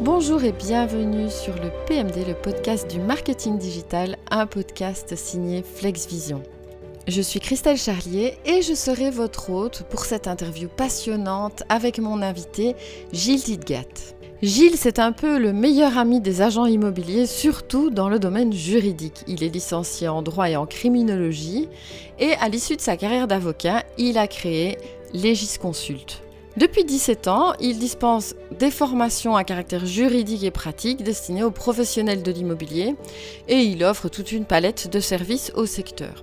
Bonjour et bienvenue sur le PMD, le podcast du marketing digital, un podcast signé FlexVision. Je suis Christelle Charlier et je serai votre hôte pour cette interview passionnante avec mon invité Gilles Tidgat. Gilles, c'est un peu le meilleur ami des agents immobiliers, surtout dans le domaine juridique. Il est licencié en droit et en criminologie et à l'issue de sa carrière d'avocat, il a créé Legis Consult. Depuis 17 ans, il dispense des formations à caractère juridique et pratique destinées aux professionnels de l'immobilier et il offre toute une palette de services au secteur.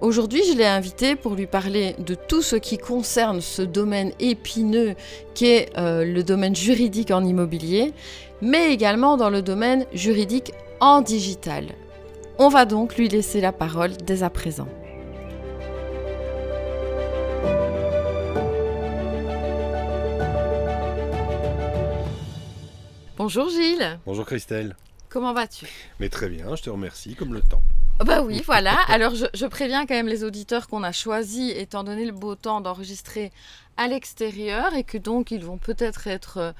Aujourd'hui, je l'ai invité pour lui parler de tout ce qui concerne ce domaine épineux qu'est euh, le domaine juridique en immobilier, mais également dans le domaine juridique en digital. On va donc lui laisser la parole dès à présent. Bonjour Gilles. Bonjour Christelle. Comment vas-tu? Mais très bien, je te remercie, comme le temps. Bah oui, voilà. Alors je, je, préviens quand même les auditeurs qu'on a choisi, étant donné le beau temps, d'enregistrer à l'extérieur et que donc ils vont peut-être être,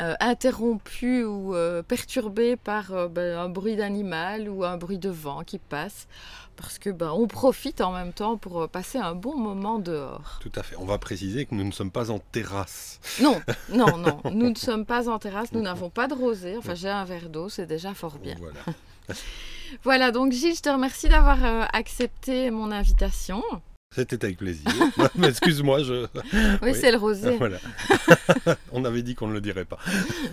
euh, interrompus ou euh, perturbés par euh, ben, un bruit d'animal ou un bruit de vent qui passe. Parce que ben, on profite en même temps pour passer un bon moment dehors. Tout à fait. On va préciser que nous ne sommes pas en terrasse. Non, non, non. nous ne sommes pas en terrasse. Nous n'avons pas de rosée. Enfin, j'ai un verre d'eau, c'est déjà fort bien. Voilà. Voilà, donc Gilles, je te remercie d'avoir euh, accepté mon invitation. C'était avec plaisir. Excuse-moi, je. Oui, oui. c'est le rosé. Voilà. On avait dit qu'on ne le dirait pas.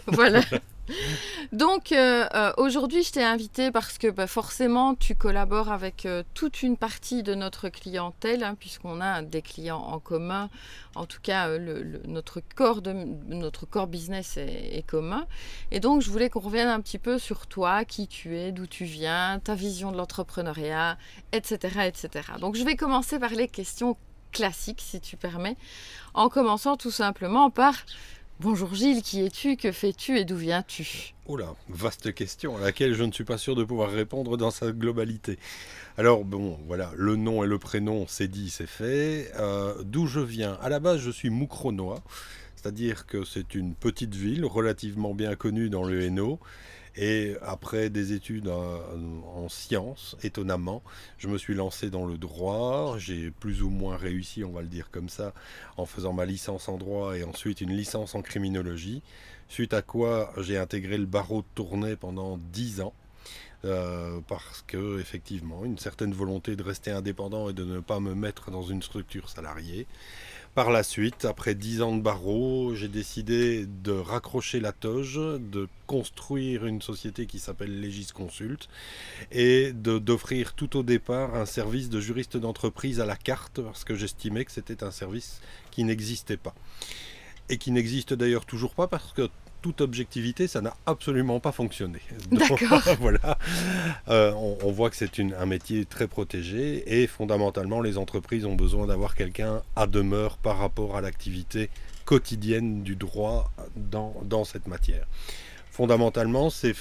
voilà. Donc euh, euh, aujourd'hui, je t'ai invité parce que bah, forcément, tu collabores avec euh, toute une partie de notre clientèle, hein, puisqu'on a des clients en commun. En tout cas, notre, corps de, notre corps business est, est commun. Et donc, je voulais qu'on revienne un petit peu sur toi, qui tu es, d'où tu viens, ta vision de l'entrepreneuriat, etc., etc. Donc, je vais commencer par les questions classiques, si tu permets, en commençant tout simplement par Bonjour Gilles, qui es-tu, que fais-tu et d'où viens-tu? Oula, vaste question à laquelle je ne suis pas sûr de pouvoir répondre dans sa globalité. Alors bon, voilà, le nom et le prénom, c'est dit, c'est fait. Euh, d'où je viens? À la base, je suis Moucronois, c'est-à-dire que c'est une petite ville relativement bien connue dans le Hainaut. Et après des études en sciences, étonnamment, je me suis lancé dans le droit. J'ai plus ou moins réussi, on va le dire comme ça, en faisant ma licence en droit et ensuite une licence en criminologie. Suite à quoi j'ai intégré le barreau de Tournai pendant dix ans. Euh, parce que effectivement une certaine volonté de rester indépendant et de ne pas me mettre dans une structure salariée. Par la suite, après dix ans de barreau, j'ai décidé de raccrocher la toge, de construire une société qui s'appelle Legis Consult et d'offrir tout au départ un service de juriste d'entreprise à la carte parce que j'estimais que c'était un service qui n'existait pas. Et qui n'existe d'ailleurs toujours pas parce que toute objectivité, ça n'a absolument pas fonctionné. D'accord. voilà. Euh, on, on, voit que c'est un métier très protégé et fondamentalement, les entreprises ont besoin d'avoir quelqu'un à demeure par rapport à l'activité quotidienne du droit dans, dans cette matière. Fondamentalement, ce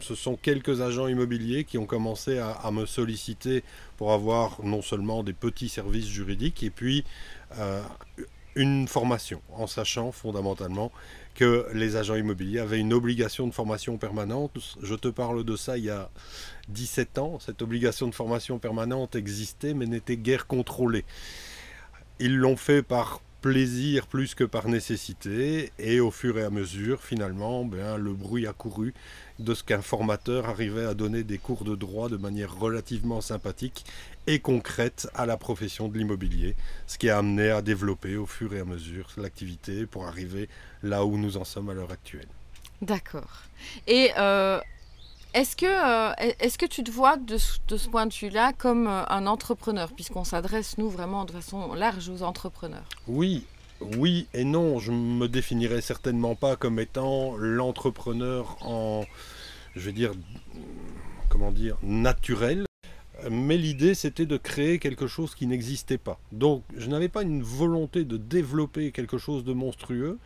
sont quelques agents immobiliers qui ont commencé à, à, me solliciter pour avoir non seulement des petits services juridiques et puis euh, une formation, en sachant fondamentalement les agents immobiliers avaient une obligation de formation permanente. Je te parle de ça il y a 17 ans. Cette obligation de formation permanente existait mais n'était guère contrôlée. Ils l'ont fait par plaisir plus que par nécessité et au fur et à mesure finalement ben, le bruit a couru de ce qu'un formateur arrivait à donner des cours de droit de manière relativement sympathique et concrète à la profession de l'immobilier, ce qui a amené à développer au fur et à mesure l'activité pour arriver là où nous en sommes à l'heure actuelle. D'accord. Et euh, est-ce que, euh, est que tu te vois de, ce point de vue-là comme euh, un entrepreneur, puisqu'on s'adresse, nous, vraiment de façon large aux entrepreneurs Oui, oui et non. Je me définirais certainement pas comme étant l'entrepreneur en, je vais dire, comment dire, naturel. Mais l'idée, c'était de créer quelque chose qui n'existait pas. Donc, je n'avais pas une volonté de développer quelque chose de monstrueux.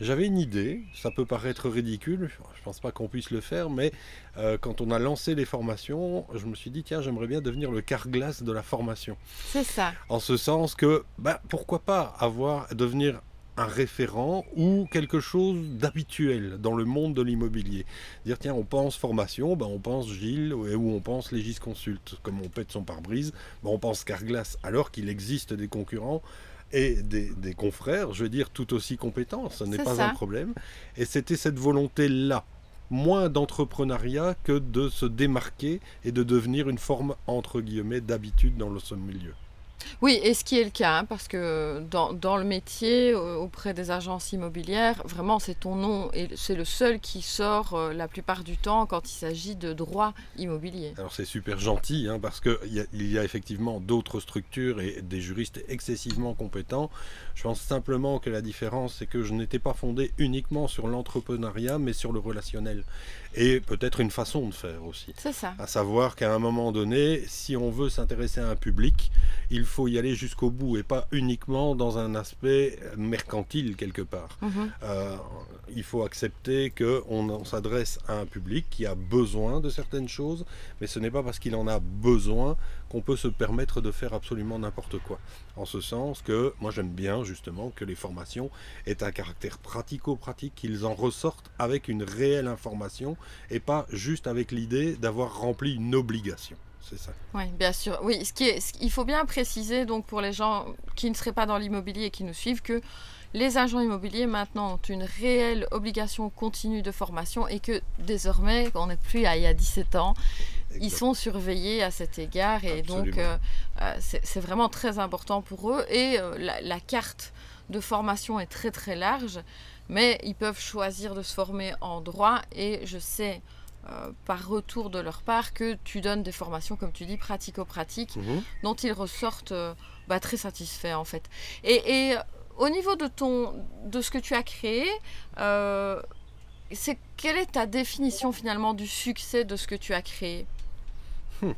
J'avais une idée, ça peut paraître ridicule, je pense pas qu'on puisse le faire, mais euh, quand on a lancé les formations, je me suis dit, tiens, j'aimerais bien devenir le carglass de la formation. C'est ça. En ce sens que, bah, pourquoi pas avoir, devenir un référent ou quelque chose d'habituel dans le monde de l'immobilier. Dire tiens, on pense formation, ben on pense Gilles ou on pense Légis Consult. Comme on pète son pare-brise, ben on pense Carglass, alors qu'il existe des concurrents et des, confrères, je veux dire, tout aussi compétents, ce n'est pas un problème. Et c'était cette volonté-là, moins d'entrepreneuriat que de se démarquer et de devenir une forme, entre guillemets, d'habitude dans le milieu. Oui, et ce qui est le cas, hein, parce que dans, le métier, auprès des agences immobilières, vraiment c'est ton nom et c'est le seul qui sort euh, la plupart du temps quand il s'agit de droit immobilier. Alors c'est super gentil, hein, parce qu'il y, y, a effectivement d'autres structures et des juristes excessivement compétents. Je pense simplement que la différence, c'est que je n'étais pas fondé uniquement sur l'entrepreneuriat, mais sur le relationnel. Et peut-être une façon de faire aussi. C'est ça. À savoir qu'à un moment donné, si on veut s'intéresser à un public, il faut y aller jusqu'au bout et pas uniquement dans un aspect mercantile quelque part. Mhm. Euh, il faut accepter qu'on on, s'adresse à un public qui a besoin de certaines choses, mais ce n'est pas parce qu'il en a besoin qu'on peut se permettre de faire absolument n'importe quoi. En ce sens que moi j'aime bien justement que les formations aient un caractère pratico-pratique, qu'ils en ressortent avec une réelle information et pas juste avec l'idée d'avoir rempli une obligation. C'est ça. Oui, bien sûr. Oui, ce qui est, il faut bien préciser donc pour les gens qui ne seraient pas dans l'immobilier et qui nous suivent que les agents immobiliers maintenant ont une réelle obligation continue de formation et que désormais, on n'est plus à il y a 17 ans, ils sont surveillés à cet égard et donc euh, euh, c'est vraiment très important pour eux et euh, la, carte de formation est très très large, mais ils peuvent choisir de se former en droit et je sais par retour de leur part que tu donnes des formations, comme tu dis, pratico-pratiques, mhm. dont ils ressortent bah, très satisfaits en fait. et au niveau de, ton, de ce que tu as créé, euh, c'est, quelle est ta définition finalement du succès de ce que tu as créé? Hmm.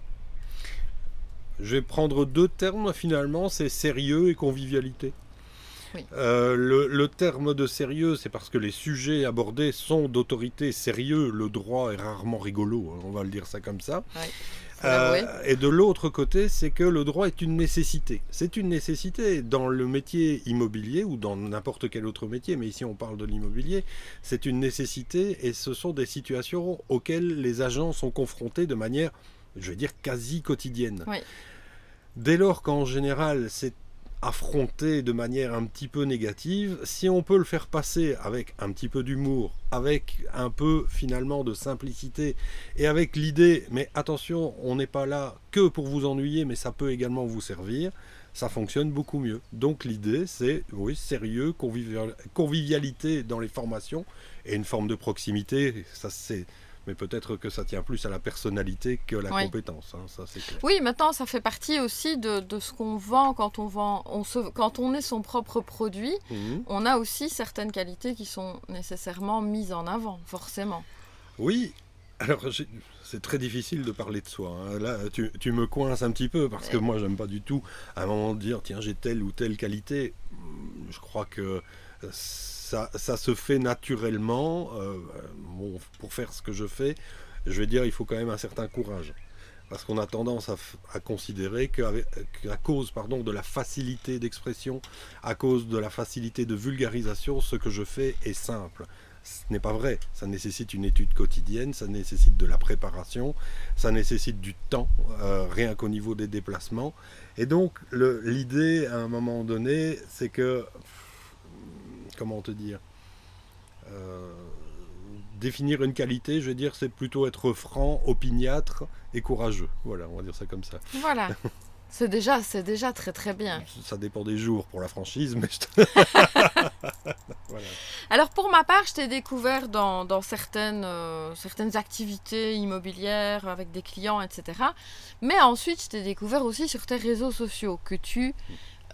Je vais prendre deux termes finalement, c'est sérieux et convivialité. Euh, le, terme de sérieux, c'est parce que les sujets abordés sont d'autorité sérieux. Le droit est rarement rigolo, hein, on va le dire ça comme ça. Euh, et de l'autre côté, c'est que le droit est une nécessité. C'est une nécessité dans le métier immobilier ou dans n'importe quel autre métier, mais ici on parle de l'immobilier. C'est une nécessité et ce sont des situations auxquelles les agents sont confrontés de manière, je vais dire, quasi quotidienne. Dès lors qu'en général c'est affronté de manière un petit peu négative, si on peut le faire passer avec un petit peu d'humour, avec un peu finalement de simplicité et avec l'idée, mais attention, on n'est pas là que pour vous ennuyer, mais ça peut également vous servir, ça fonctionne beaucoup mieux. Donc l'idée, c'est, oui, sérieux, convivialité dans les formations et une forme de proximité, ça c'est mais peut-être que ça tient plus à la personnalité que la compétence. Hein, ça, clair. Oui, maintenant, ça fait partie aussi de, de ce qu'on vend quand on vend. On se, quand on est son propre produit, mhm. on a aussi certaines qualités qui sont nécessairement mises en avant, forcément. Oui, alors c'est très difficile de parler de soi. Hein. Là, tu, tu, me coinces un petit peu parce que moi, j'aime pas du tout à un moment dire tiens, j'ai telle ou telle qualité. Je crois que ça, se fait naturellement. Euh, pour faire ce que je fais, je vais dire, il faut quand même un certain courage. Parce qu'on a tendance à, considérer qu'à cause pardon, de la facilité d'expression, à cause de la facilité de vulgarisation, ce que je fais est simple. Ce n'est pas vrai. Ça nécessite une étude quotidienne, ça nécessite de la préparation, ça nécessite du temps, euh, rien qu'au niveau des déplacements. Et donc, l'idée, à un moment donné, c'est que comment te dire euh, définir une qualité, je veux dire, c'est plutôt être franc, opiniâtre et courageux. Voilà, on va dire ça comme ça. Voilà. C'est déjà, c'est déjà très très bien. Ça dépend des jours pour la franchise, mais Alors pour ma part, je t'ai découvert dans, certaines, euh, certaines activités immobilières avec des clients, etc. Mais ensuite, je t'ai découvert aussi sur tes réseaux sociaux que tu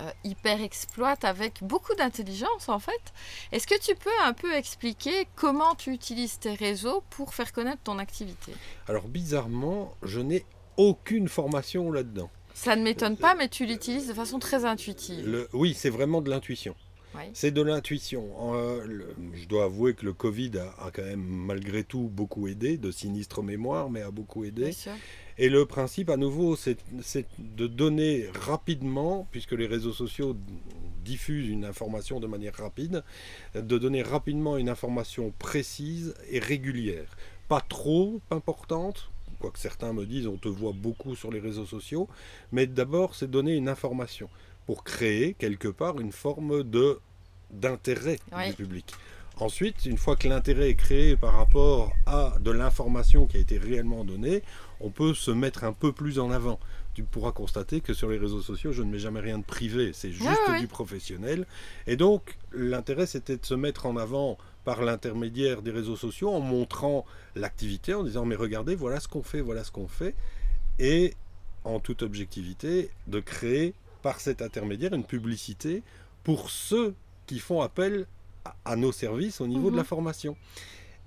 euh, hyper exploite avec beaucoup d'intelligence en fait. Est-ce que tu peux un peu expliquer comment tu utilises tes réseaux pour faire connaître ton activité? Alors bizarrement, je n'ai aucune formation là-dedans. Ça ne m'étonne pas, mais tu l'utilises de façon très intuitive. oui, c'est vraiment de l'intuition. C'est de l'intuition. Euh, je dois avouer que le Covid a, quand même malgré tout beaucoup aidé, de sinistre mémoire, mais a beaucoup aidé. Et le principe, à nouveau, c'est de donner rapidement, puisque les réseaux sociaux diffuse une information de manière rapide, de donner rapidement une information précise et régulière. Pas trop importante, quoique certains me disent on te voit beaucoup sur les réseaux sociaux, mais d'abord c'est donner une information pour créer quelque part une forme de d'intérêt du public. Ensuite, une fois que l'intérêt est créé par rapport à de l'information qui a été réellement donnée, on peut se mettre un peu plus en avant. Tu pourras constater que sur les réseaux sociaux, je ne mets jamais rien de privé, c'est juste du professionnel. Et donc, l'intérêt, c'était de se mettre en avant par l'intermédiaire des réseaux sociaux en montrant l'activité, en disant, mais regardez, voilà ce qu'on fait, voilà ce qu'on fait. Et en toute objectivité, de créer par cet intermédiaire une publicité pour ceux qui font appel à, nos services au niveau de la mhm. formation.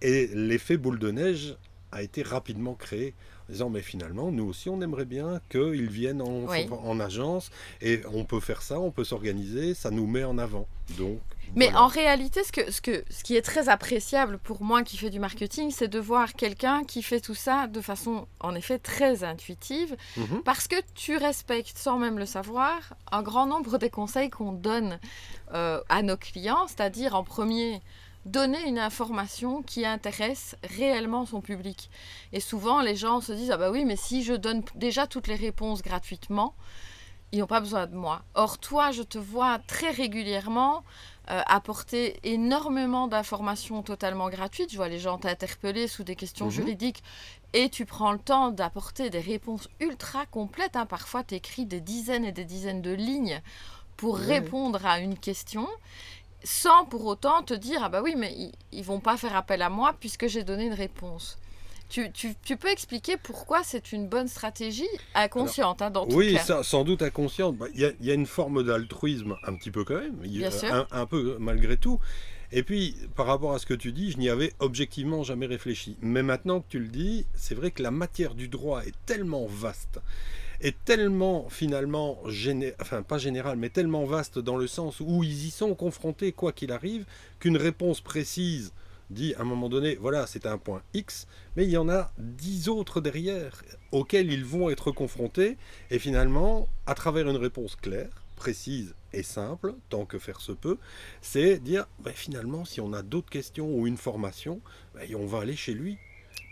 Et l'effet boule de neige a été rapidement créé en disant mais finalement nous aussi on aimerait bien qu'ils viennent en, en, agence et on peut faire ça, on peut s'organiser, ça nous met en avant. Donc mais en réalité, ce, que, ce, que, ce qui est très appréciable pour moi qui fais du marketing, c'est de voir quelqu'un qui fait tout ça de façon, en effet, très intuitive, mhm. parce que tu respectes, sans même le savoir, un grand nombre des conseils qu'on donne euh, à nos clients, c'est-à-dire en premier, donner une information qui intéresse réellement son public. Et souvent, les gens se disent, ah bah oui, mais si je donne déjà toutes les réponses gratuitement, ils n'ont pas besoin de moi. Or, toi, je te vois très régulièrement euh, apporter énormément d'informations totalement gratuites. Je vois les gens t'interpeller sous des questions mhm. juridiques et tu prends le temps d'apporter des réponses ultra complètes. Hein. Parfois, tu écris des dizaines et des dizaines de lignes pour répondre à une question sans pour autant te dire ah bah oui mais ils, ils vont pas faire appel à moi puisque j'ai donné une réponse. Tu, peux expliquer pourquoi c'est une bonne stratégie inconsciente hein, dans tout Oui, sans doute inconsciente. Bah, il y, a une forme d'altruisme un petit peu quand même, Bien un, un, peu malgré tout. Et puis, par rapport à ce que tu dis, je n'y avais objectivement jamais réfléchi. Mais maintenant que tu le dis, c'est vrai que la matière du droit est tellement vaste, est tellement finalement, enfin pas générale, mais tellement vaste dans le sens où ils y sont confrontés quoi qu'il arrive, qu'une réponse précise dit à un moment donné, voilà, c'est un point X, mais il y en a dix autres derrière auxquels ils vont être confrontés, et finalement, à travers une réponse claire, précise et simple, tant que faire se peut, c'est dire, ben, finalement, si on a d'autres questions ou une formation, ben, on va aller chez lui.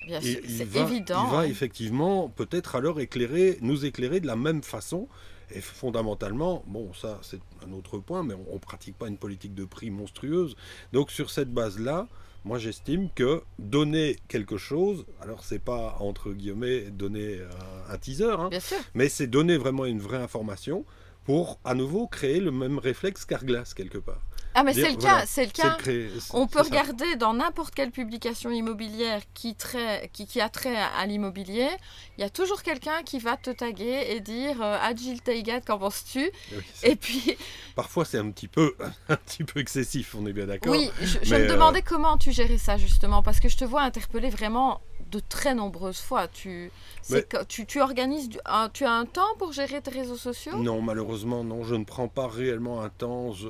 Bien sûr, c'est évident. Il va effectivement peut-être alors éclairer, nous éclairer de la même façon. Et fondamentalement, bon, ça c'est un autre point, mais on ne pratique pas une politique de prix monstrueuse. Donc sur cette base-là, moi, j'estime que donner quelque chose, alors c'est pas entre guillemets donner euh, un teaser, hein, mais c'est donner vraiment une vraie information pour à nouveau créer le même réflexe qu'Arglass quelque part. Ah mais c'est le cas, c'est le cas. On peut regarder dans n'importe quelle publication immobilière qui, qui, a trait à, l'immobilier, il y a toujours quelqu'un qui va te taguer et dire euh, Agile Taigat, qu'en penses-tu? Et puis parfois c'est un petit peu un petit peu excessif, on est bien d'accord. Oui, je, me euh, demandais comment tu gérais ça justement parce que je te vois interpeller vraiment de très nombreuses fois. Tu, tu, tu, organises, tu as un temps pour gérer tes réseaux sociaux? Non, malheureusement, non. Je ne prends pas réellement un temps. je,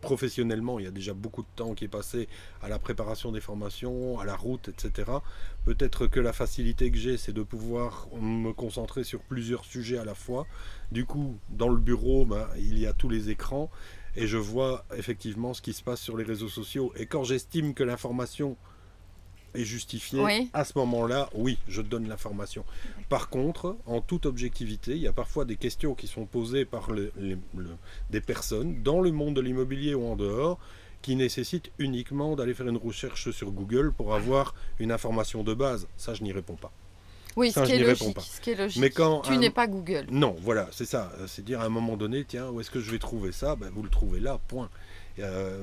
professionnellement, il y a déjà beaucoup de temps qui est passé à la préparation des formations, à la route, etc. Peut-être que la facilité que j'ai, c'est de pouvoir me concentrer sur plusieurs sujets à la fois. Du coup, dans le bureau, ben, il y a tous les écrans et je vois effectivement ce qui se passe sur les réseaux sociaux. Et quand j'estime que l'information est justifié, à ce moment-là, oui, je donne l'information. Par contre, en toute objectivité, il y a parfois des questions qui sont posées par des personnes dans le monde de l'immobilier ou en dehors qui nécessitent uniquement d'aller faire une recherche sur Google pour avoir une information de base. Ça, je n'y réponds pas. Oui, ce, qui est logique, ce qui est logique. Mais quand tu n'es pas Google. Non, voilà, c'est ça. C'est dire à un moment donné, tiens, où est-ce que je vais trouver ça? Ben, Vous le trouvez là, point. Euh,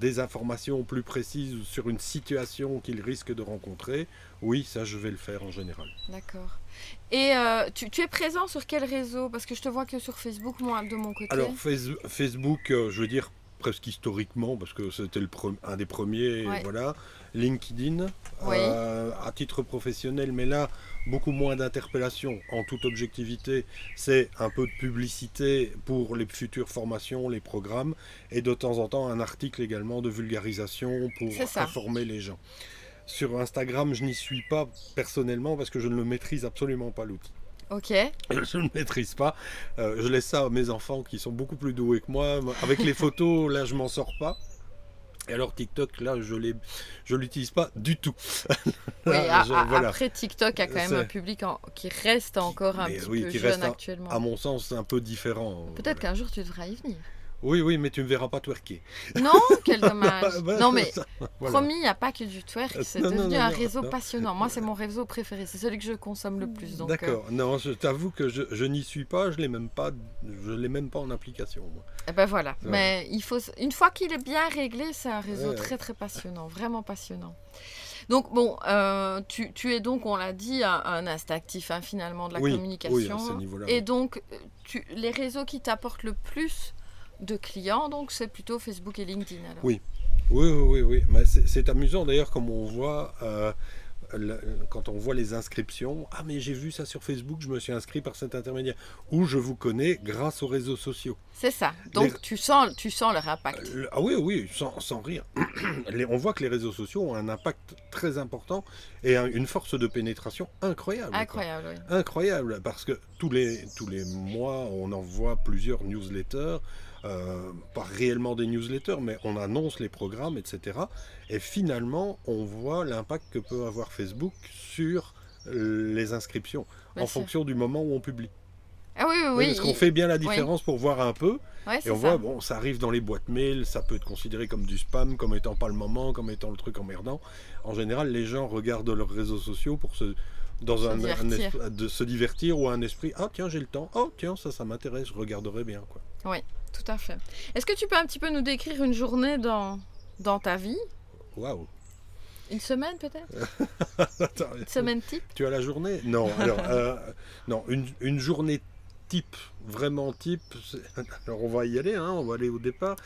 des informations plus précises sur une situation qu'il risque de rencontrer, oui, ça je vais le faire en général. D'accord. Et euh, tu, es présent sur quel réseau? Parce que je te vois que sur Facebook, moi, de mon côté. Alors, Facebook, euh, je veux dire presque historiquement, parce que c'était un des premiers, voilà. LinkedIn, à titre professionnel, mais là, beaucoup moins d'interpellations en toute objectivité. C'est un peu de publicité pour les futures formations, les programmes, et de temps en temps un article également de vulgarisation pour informer les gens. Sur Instagram, je n'y suis pas personnellement parce que je ne le maîtrise absolument pas l'outil. Ok. Je ne maîtrise pas. Euh, je laisse ça à mes enfants qui sont beaucoup plus doués que moi. Avec les photos, là, je m'en sors pas. Et alors TikTok, là, je je l'utilise pas du tout. Oui, Là, a- je- a- voilà. après TikTok a quand même un public en- qui reste encore un Mais petit oui, peu qui jeune reste un- actuellement. À mon sens, un peu différent. Peut-être Voilà. qu'un jour tu devras y venir. Oui, oui, mais tu ne me verras pas twerker. Non, quel dommage. Bah, non mais voilà. promis, il n'y a pas que du twerk, c'est Non, non, devenu non, un non, réseau non. passionnant. Moi, c'est mon réseau préféré, c'est celui que je consomme le plus. euh, D'accord. Non, je t'avoue que je, je n'y suis pas. Je l'ai même pas. Je l'ai même pas en application. moi. Eh ben voilà. Ouais. Mais il faut, une fois qu'il est bien réglé, c'est un réseau Ouais. très très passionnant, vraiment passionnant. Donc bon, euh, tu, tu es donc, on l'a dit, un, un instinctif hein, finalement de la Oui, oui, communication. à ce niveau-là. Et donc, euh, tu, les réseaux qui t'apportent le plus de clients, donc c'est plutôt Facebook et LinkedIn. Alors. Oui. Oui, oui, oui, oui. Mais c'est amusant d'ailleurs comme on voit euh, le- quand on voit les inscriptions. Ah, mais j'ai vu ça sur Facebook, je me suis inscrit par cet intermédiaire. Ou je vous connais grâce aux réseaux sociaux. C'est ça. Donc Les- tu sens, tu sens leur impact. Euh, Ah oui, oui, sans, sans rire. Les- on voit que les réseaux sociaux ont un impact très important et un- une force de pénétration incroyable. Incroyable, oui. Incroyable, parce que tous les, tous les mois, on envoie plusieurs newsletters, euh, pas réellement des newsletters, mais on annonce les programmes, etc. Et finalement, on voit l'impact que peut avoir Facebook sur euh, les inscriptions, Bien en sûr. fonction du moment où on publie. Ah oui, oui, Oui, oui. parce qu'on fait bien la différence pour voir un peu, ouais, et on ça. voit, bon, ça arrive dans les boîtes mail, ça peut être considéré comme du spam, comme étant pas le moment, comme étant le truc emmerdant. En général, les gens regardent leurs réseaux sociaux pour se dans Se un, un divertir. esprit- de se divertir ou un esprit ah tiens j'ai le temps oh tiens ça ça m'intéresse je regarderai bien quoi Tout à fait. Est-ce que tu peux un petit peu nous décrire une journée dans, dans ta vie? Waouh. Une semaine peut-être? Une semaine type? tu as la journée? Non alors euh, non une, une journée type vraiment type alors on va y aller hein, on va aller au départ.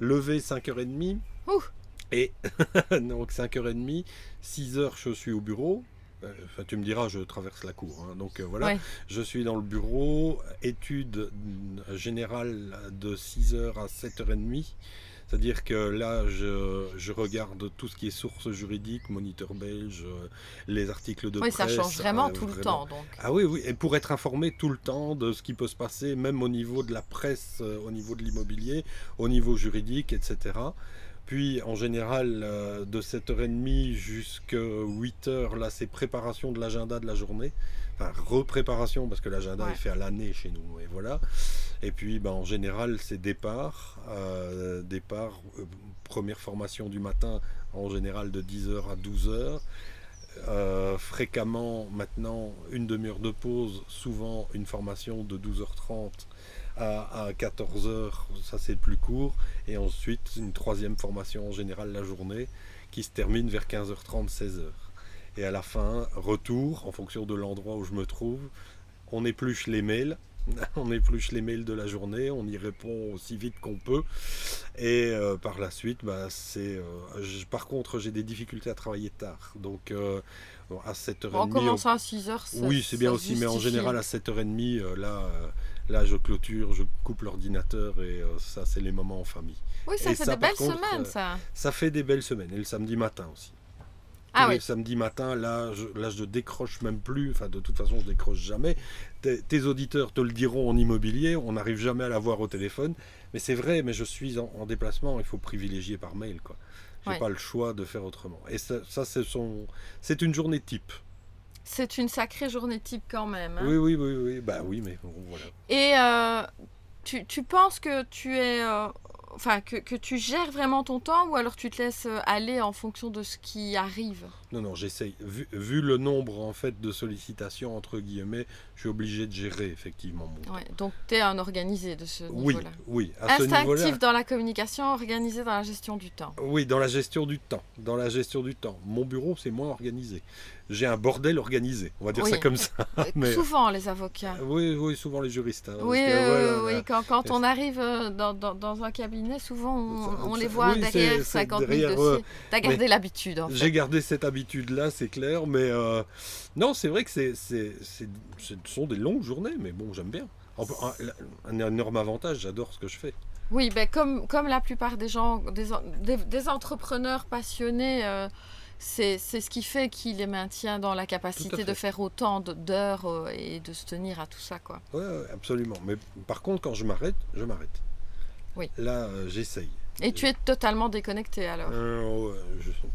Lever 5h30 Ouh. et donc 5h30 6h je suis au bureau Enfin, tu me diras, je traverse la cour. hein. Donc euh, voilà, Ouais. je suis dans le bureau, étude euh, générale de 6h à 7h30. C'est-à-dire que là, je, je regarde tout ce qui est source juridique, moniteur belge, euh, les articles de Oui, presse. ça change vraiment euh, tout le temps. Donc. Ah oui, oui, et pour être informé tout le temps de ce qui peut se passer, même au niveau de la presse, euh, au niveau de l'immobilier, au niveau juridique, etc. Puis en général, euh, de 7h30 jusqu'à 8h, là c'est préparation de l'agenda de la journée. Enfin, repréparation parce que l'agenda Ouais. est fait à l'année chez nous. Et voilà. Et puis ben, en général, c'est départ. euh, départ, euh, première formation du matin, en général de 10h à 12h. Euh, fréquemment maintenant une demi-heure de pause, souvent une formation de 12h30 à, à 14h, ça c'est le plus court, et ensuite une troisième formation en général la journée qui se termine vers 15h30, 16h. Et à la fin, retour en fonction de l'endroit où je me trouve, on épluche les mails. On épluche les mails de la journée, on y répond aussi vite qu'on peut. Et euh, par la suite, bah, c'est. euh, par contre, j'ai des difficultés à travailler tard. Donc, euh, bon, à 7h30. Bon, en on- commençant à 6 heures, ça- oui, c'est bien aussi, mais en général, à 7h30, euh, là, euh, là, je clôture, je coupe l'ordinateur et euh, ça, c'est les moments en famille. Oui, ça ça, des belles contre, semaines, ça. Ça fait des belles semaines. Et le samedi matin aussi. Ah oui. samedis matin, là je, là, je décroche même plus. Enfin, de toute façon, je décroche jamais. Tes, tes auditeurs te le diront en immobilier. On n'arrive jamais à l'avoir au téléphone. Mais c'est vrai, mais je suis en, en déplacement. Il faut privilégier par mail, quoi. J'ai Ouais. pas le choix de faire autrement. Et ça, ça c'est son, c'est une journée type. C'est une sacrée journée type quand même. hein. Oui, oui, oui, oui. Bah oui, mais bon, voilà. Et euh, tu, tu penses que tu es. euh, Enfin, que, que tu gères vraiment ton temps ou alors tu te laisses euh, aller en fonction de ce qui arrive? Non, non, j'essaye. Vu, vu le nombre en fait de sollicitations entre guillemets, je suis obligé de gérer effectivement mon temps. Ouais, Donc tu es un organisé de ce Oui, niveau-là. oui, à ce niveau-là. Instinctif dans la communication, organisé dans la gestion du temps. Oui, dans la gestion du temps. Dans la gestion du temps. Mon bureau, c'est moins organisé. J'ai un bordel organisé. On va dire Oui. ça comme ça. Mais- euh, Souvent les avocats. Oui, oui, souvent les juristes. hein, Oui, que, oui, voilà, oui, oui. Quand, quand on arrive euh, dans, dans- dans un cabinet, souvent on, les voit oui, derrière c'est 50 000 derrière, dossiers. ouais. T'as gardé l'habitude en J'ai gardé cette habitude-là, c'est clair, mais euh, non, c'est vrai que c'est, ce sont des longues journées, mais bon, j'aime bien. En- Un, un énorme avantage, j'adore ce que je fais. Oui, ben comme, comme la plupart des gens, des, en- des, des entrepreneurs passionnés, euh, c'est ce qui fait qu'il les maintient dans la capacité de faire autant d'heures euh, et de se tenir à tout ça. quoi. Oui, absolument. Mais par contre, quand je m'arrête, je m'arrête. Oui. Là, euh, j'essaye. Et tu es totalement déconnecté alors euh,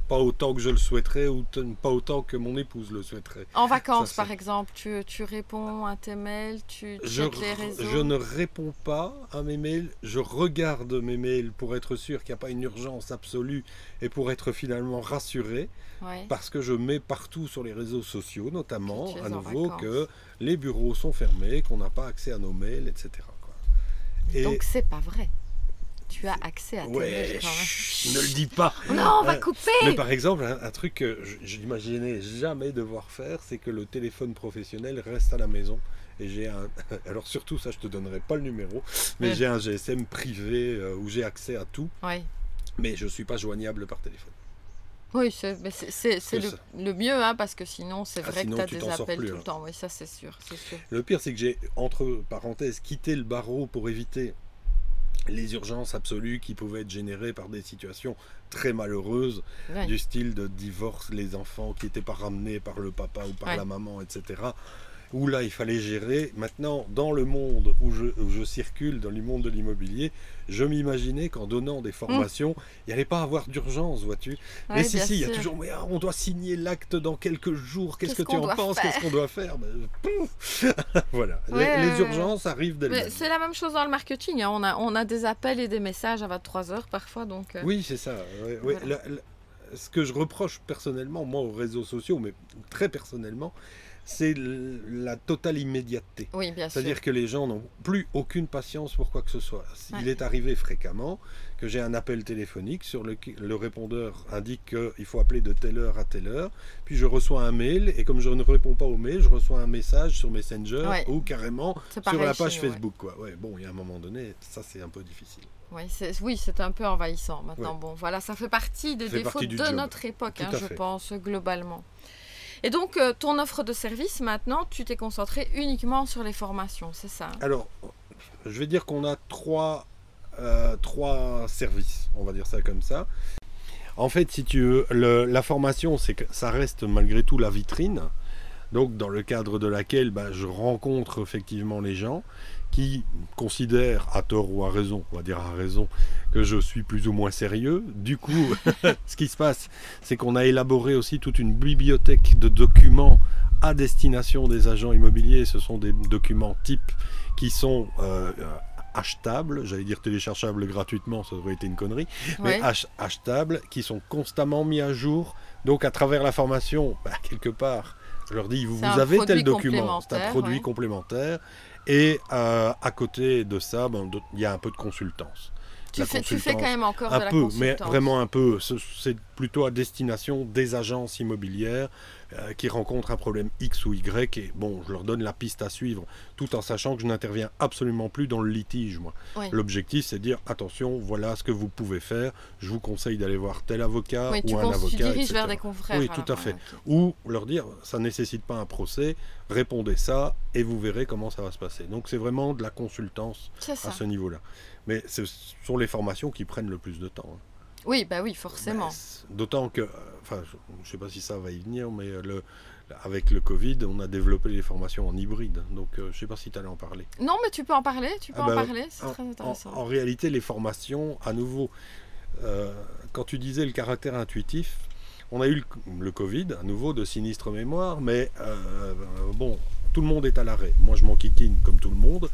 Pas autant que je le souhaiterais ou pas autant que mon épouse le souhaiterait. En vacances par exemple, tu, tu, réponds à tes mails, tu je, les réseaux Je ne réponds pas à mes mails, je regarde mes mails pour être sûr qu'il n'y a pas une urgence absolue et pour être finalement rassuré. Parce que je mets partout sur les réseaux sociaux, notamment, à nouveau, que les bureaux sont fermés, qu'on n'a pas accès à nos mails, etc. Et Donc c'est pas vrai tu as accès à tes ouais, ne le dis pas. Non, on va euh, couper. Mais par exemple, un, truc que je n'imaginais jamais devoir faire, c'est que le téléphone professionnel reste à la maison. Et j'ai un. Alors surtout, ça, je te donnerai pas le numéro, mais j'ai un GSM privé euh, où j'ai accès à tout. Oui. Mais je ne suis pas joignable par téléphone. Oui, c'est le, mieux, hein, parce que sinon, c'est ah, vrai que tu as des appels tout le hein. temps. Oui, ça, c'est sûr, sûr. Le pire, c'est que j'ai, entre parenthèses, quitté le barreau pour éviter les urgences absolues qui pouvaient être générées par des situations très malheureuses, du style de divorce, les enfants qui n'étaient pas ramenés par le papa ou par la maman, etc où là il fallait gérer. Maintenant, dans le monde où je, circule, dans le monde de l'immobilier, je m'imaginais qu'en donnant des formations, il n'y allait pas avoir d'urgence, vois-tu? mais si, si, il y a toujours, mais ah, on doit signer l'acte dans quelques jours, qu'est-ce que tu en penses, qu'est-ce qu'on doit faire? Ben, Voilà, les, urgences arrivent d'elles-mêmes. C'est la même chose dans le marketing, hein. on, a, on a des appels et des messages à 23 heures parfois. Donc, euh, Oui, c'est ça. ce que je reproche personnellement, moi, aux réseaux sociaux, mais très personnellement, c'est la totale immédiateté. Oui, C'est-à-dire que les gens n'ont plus aucune patience pour quoi que ce soit. Il est arrivé fréquemment que j'ai un appel téléphonique sur le, le répondeur indique qu'il faut appeler de telle heure à telle heure, puis je reçois un mail et comme je ne réponds pas au mail, je reçois un message sur Messenger ou carrément sur la page Facebook. Quoi. Ouais, bon, il y a un moment donné, ça c'est un peu difficile. Oui, c'est oui, un peu envahissant maintenant. Bon, voilà, ça fait partie des défauts de notre époque, hein, je pense, globalement. Et donc, euh, ton offre de service, maintenant, tu t'es concentré uniquement sur les formations, c'est ça Alors, je vais dire qu'on a trois, euh, trois services, on va dire ça comme ça. En fait, si tu veux, la formation, c'est ça reste malgré tout la vitrine. Donc, dans le cadre de laquelle bah, je rencontre effectivement les gens qui considèrent, à tort ou à raison, on va dire à raison, que je suis plus ou moins sérieux. Du coup, ce qui se passe, c'est qu'on a élaboré aussi toute une bibliothèque de documents à destination des agents immobiliers. Ce sont des documents types qui sont euh, achetables, j'allais dire téléchargeables gratuitement, ça aurait été une connerie, mais achetables, qui sont constamment mis à jour. Donc à travers la formation, bah, quelque part, je leur dis, vous, vous avez tel document, c'est un produit complémentaire. Et euh, à côté de ça, il y a un peu de consultance. Tu fais, tu fais, quand même encore un de la peu, mais vraiment un peu. C'est plutôt à destination des agences immobilières euh, qui rencontrent un problème X ou Y. Et bon, je leur donne la piste à suivre, tout en sachant que je n'interviens absolument plus dans le litige. Moi, l'objectif, c'est de dire attention, voilà ce que vous pouvez faire. Je vous conseille d'aller voir tel avocat ou un avocat. Tu diriges vers des confrères. Oui, tout à fait. Ou leur dire ça ne nécessite pas un procès. Répondez ça et vous verrez comment ça va se passer. Donc c'est vraiment de la consultance à ce niveau-là. Mais ce sont les formations qui prennent le plus de temps. Hein. Oui, bah oui, forcément. D'autant que, enfin, je ne sais pas si ça va y venir, mais euh, le, avec le Covid, on a développé les formations en hybride. Donc, euh, je ne sais pas si tu allais en parler. Non, mais tu peux en parler, tu peux ah en bah, parler, c'est très intéressant. En, réalité, les formations, à nouveau, euh, quand tu disais le caractère intuitif, on a eu le, le Covid, à nouveau, de sinistre mémoire, mais bon, tout le monde est à l'arrêt. Moi, je m'en m'enquiquine comme tout le monde.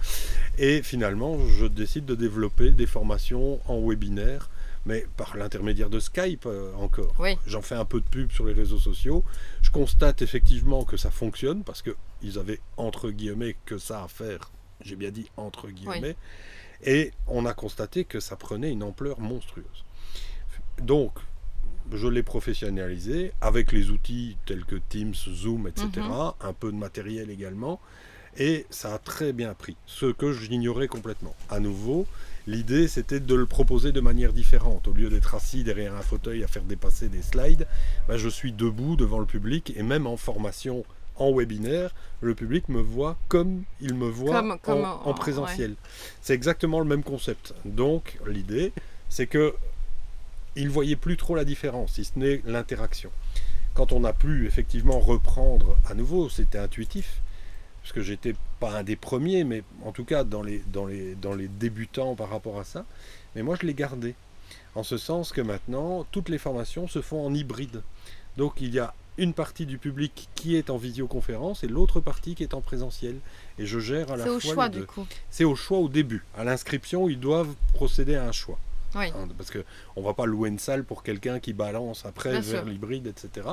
Et finalement, je décide de développer des formations en webinaire, mais par l'intermédiaire de Skype euh, encore. J'en fais un peu de pub sur les réseaux sociaux. Je constate effectivement que ça fonctionne parce qu'ils avaient entre guillemets que ça à faire. J'ai bien dit entre guillemets. Et on a constaté que ça prenait une ampleur monstrueuse. Donc, je l'ai professionnalisé avec les outils tels que Teams, Zoom, etc. Mhm. Un peu de matériel également. Et ça a très bien pris, ce que j'ignorais complètement. À nouveau, l'idée c'était de le proposer de manière différente. Au lieu d'être assis derrière un fauteuil à faire dépasser des slides, ben, je suis debout devant le public et même en formation en webinaire, le public me voit comme il me voit en, présentiel. C'est exactement le même concept. Donc l'idée, c'est que il ne voyait plus trop la différence, si ce n'est l'interaction. quand on a pu effectivement reprendre à nouveau, c'était intuitif, parce que j'étais pas un des premiers, mais en tout cas dans les, dans les, dans les débutants par rapport à ça. Mais moi, je l'ai gardé. En ce sens que maintenant, toutes les formations se font en hybride. Donc il y a une partie du public qui est en visioconférence et l'autre partie qui est en présentiel. Et je gère à la fois. C'est au choix du coup. C'est au choix au début. À l'inscription, ils doivent procéder à un choix. Oui. Hein, parce qu'on ne va pas louer une salle pour quelqu'un qui balance après vers l'hybride, etc.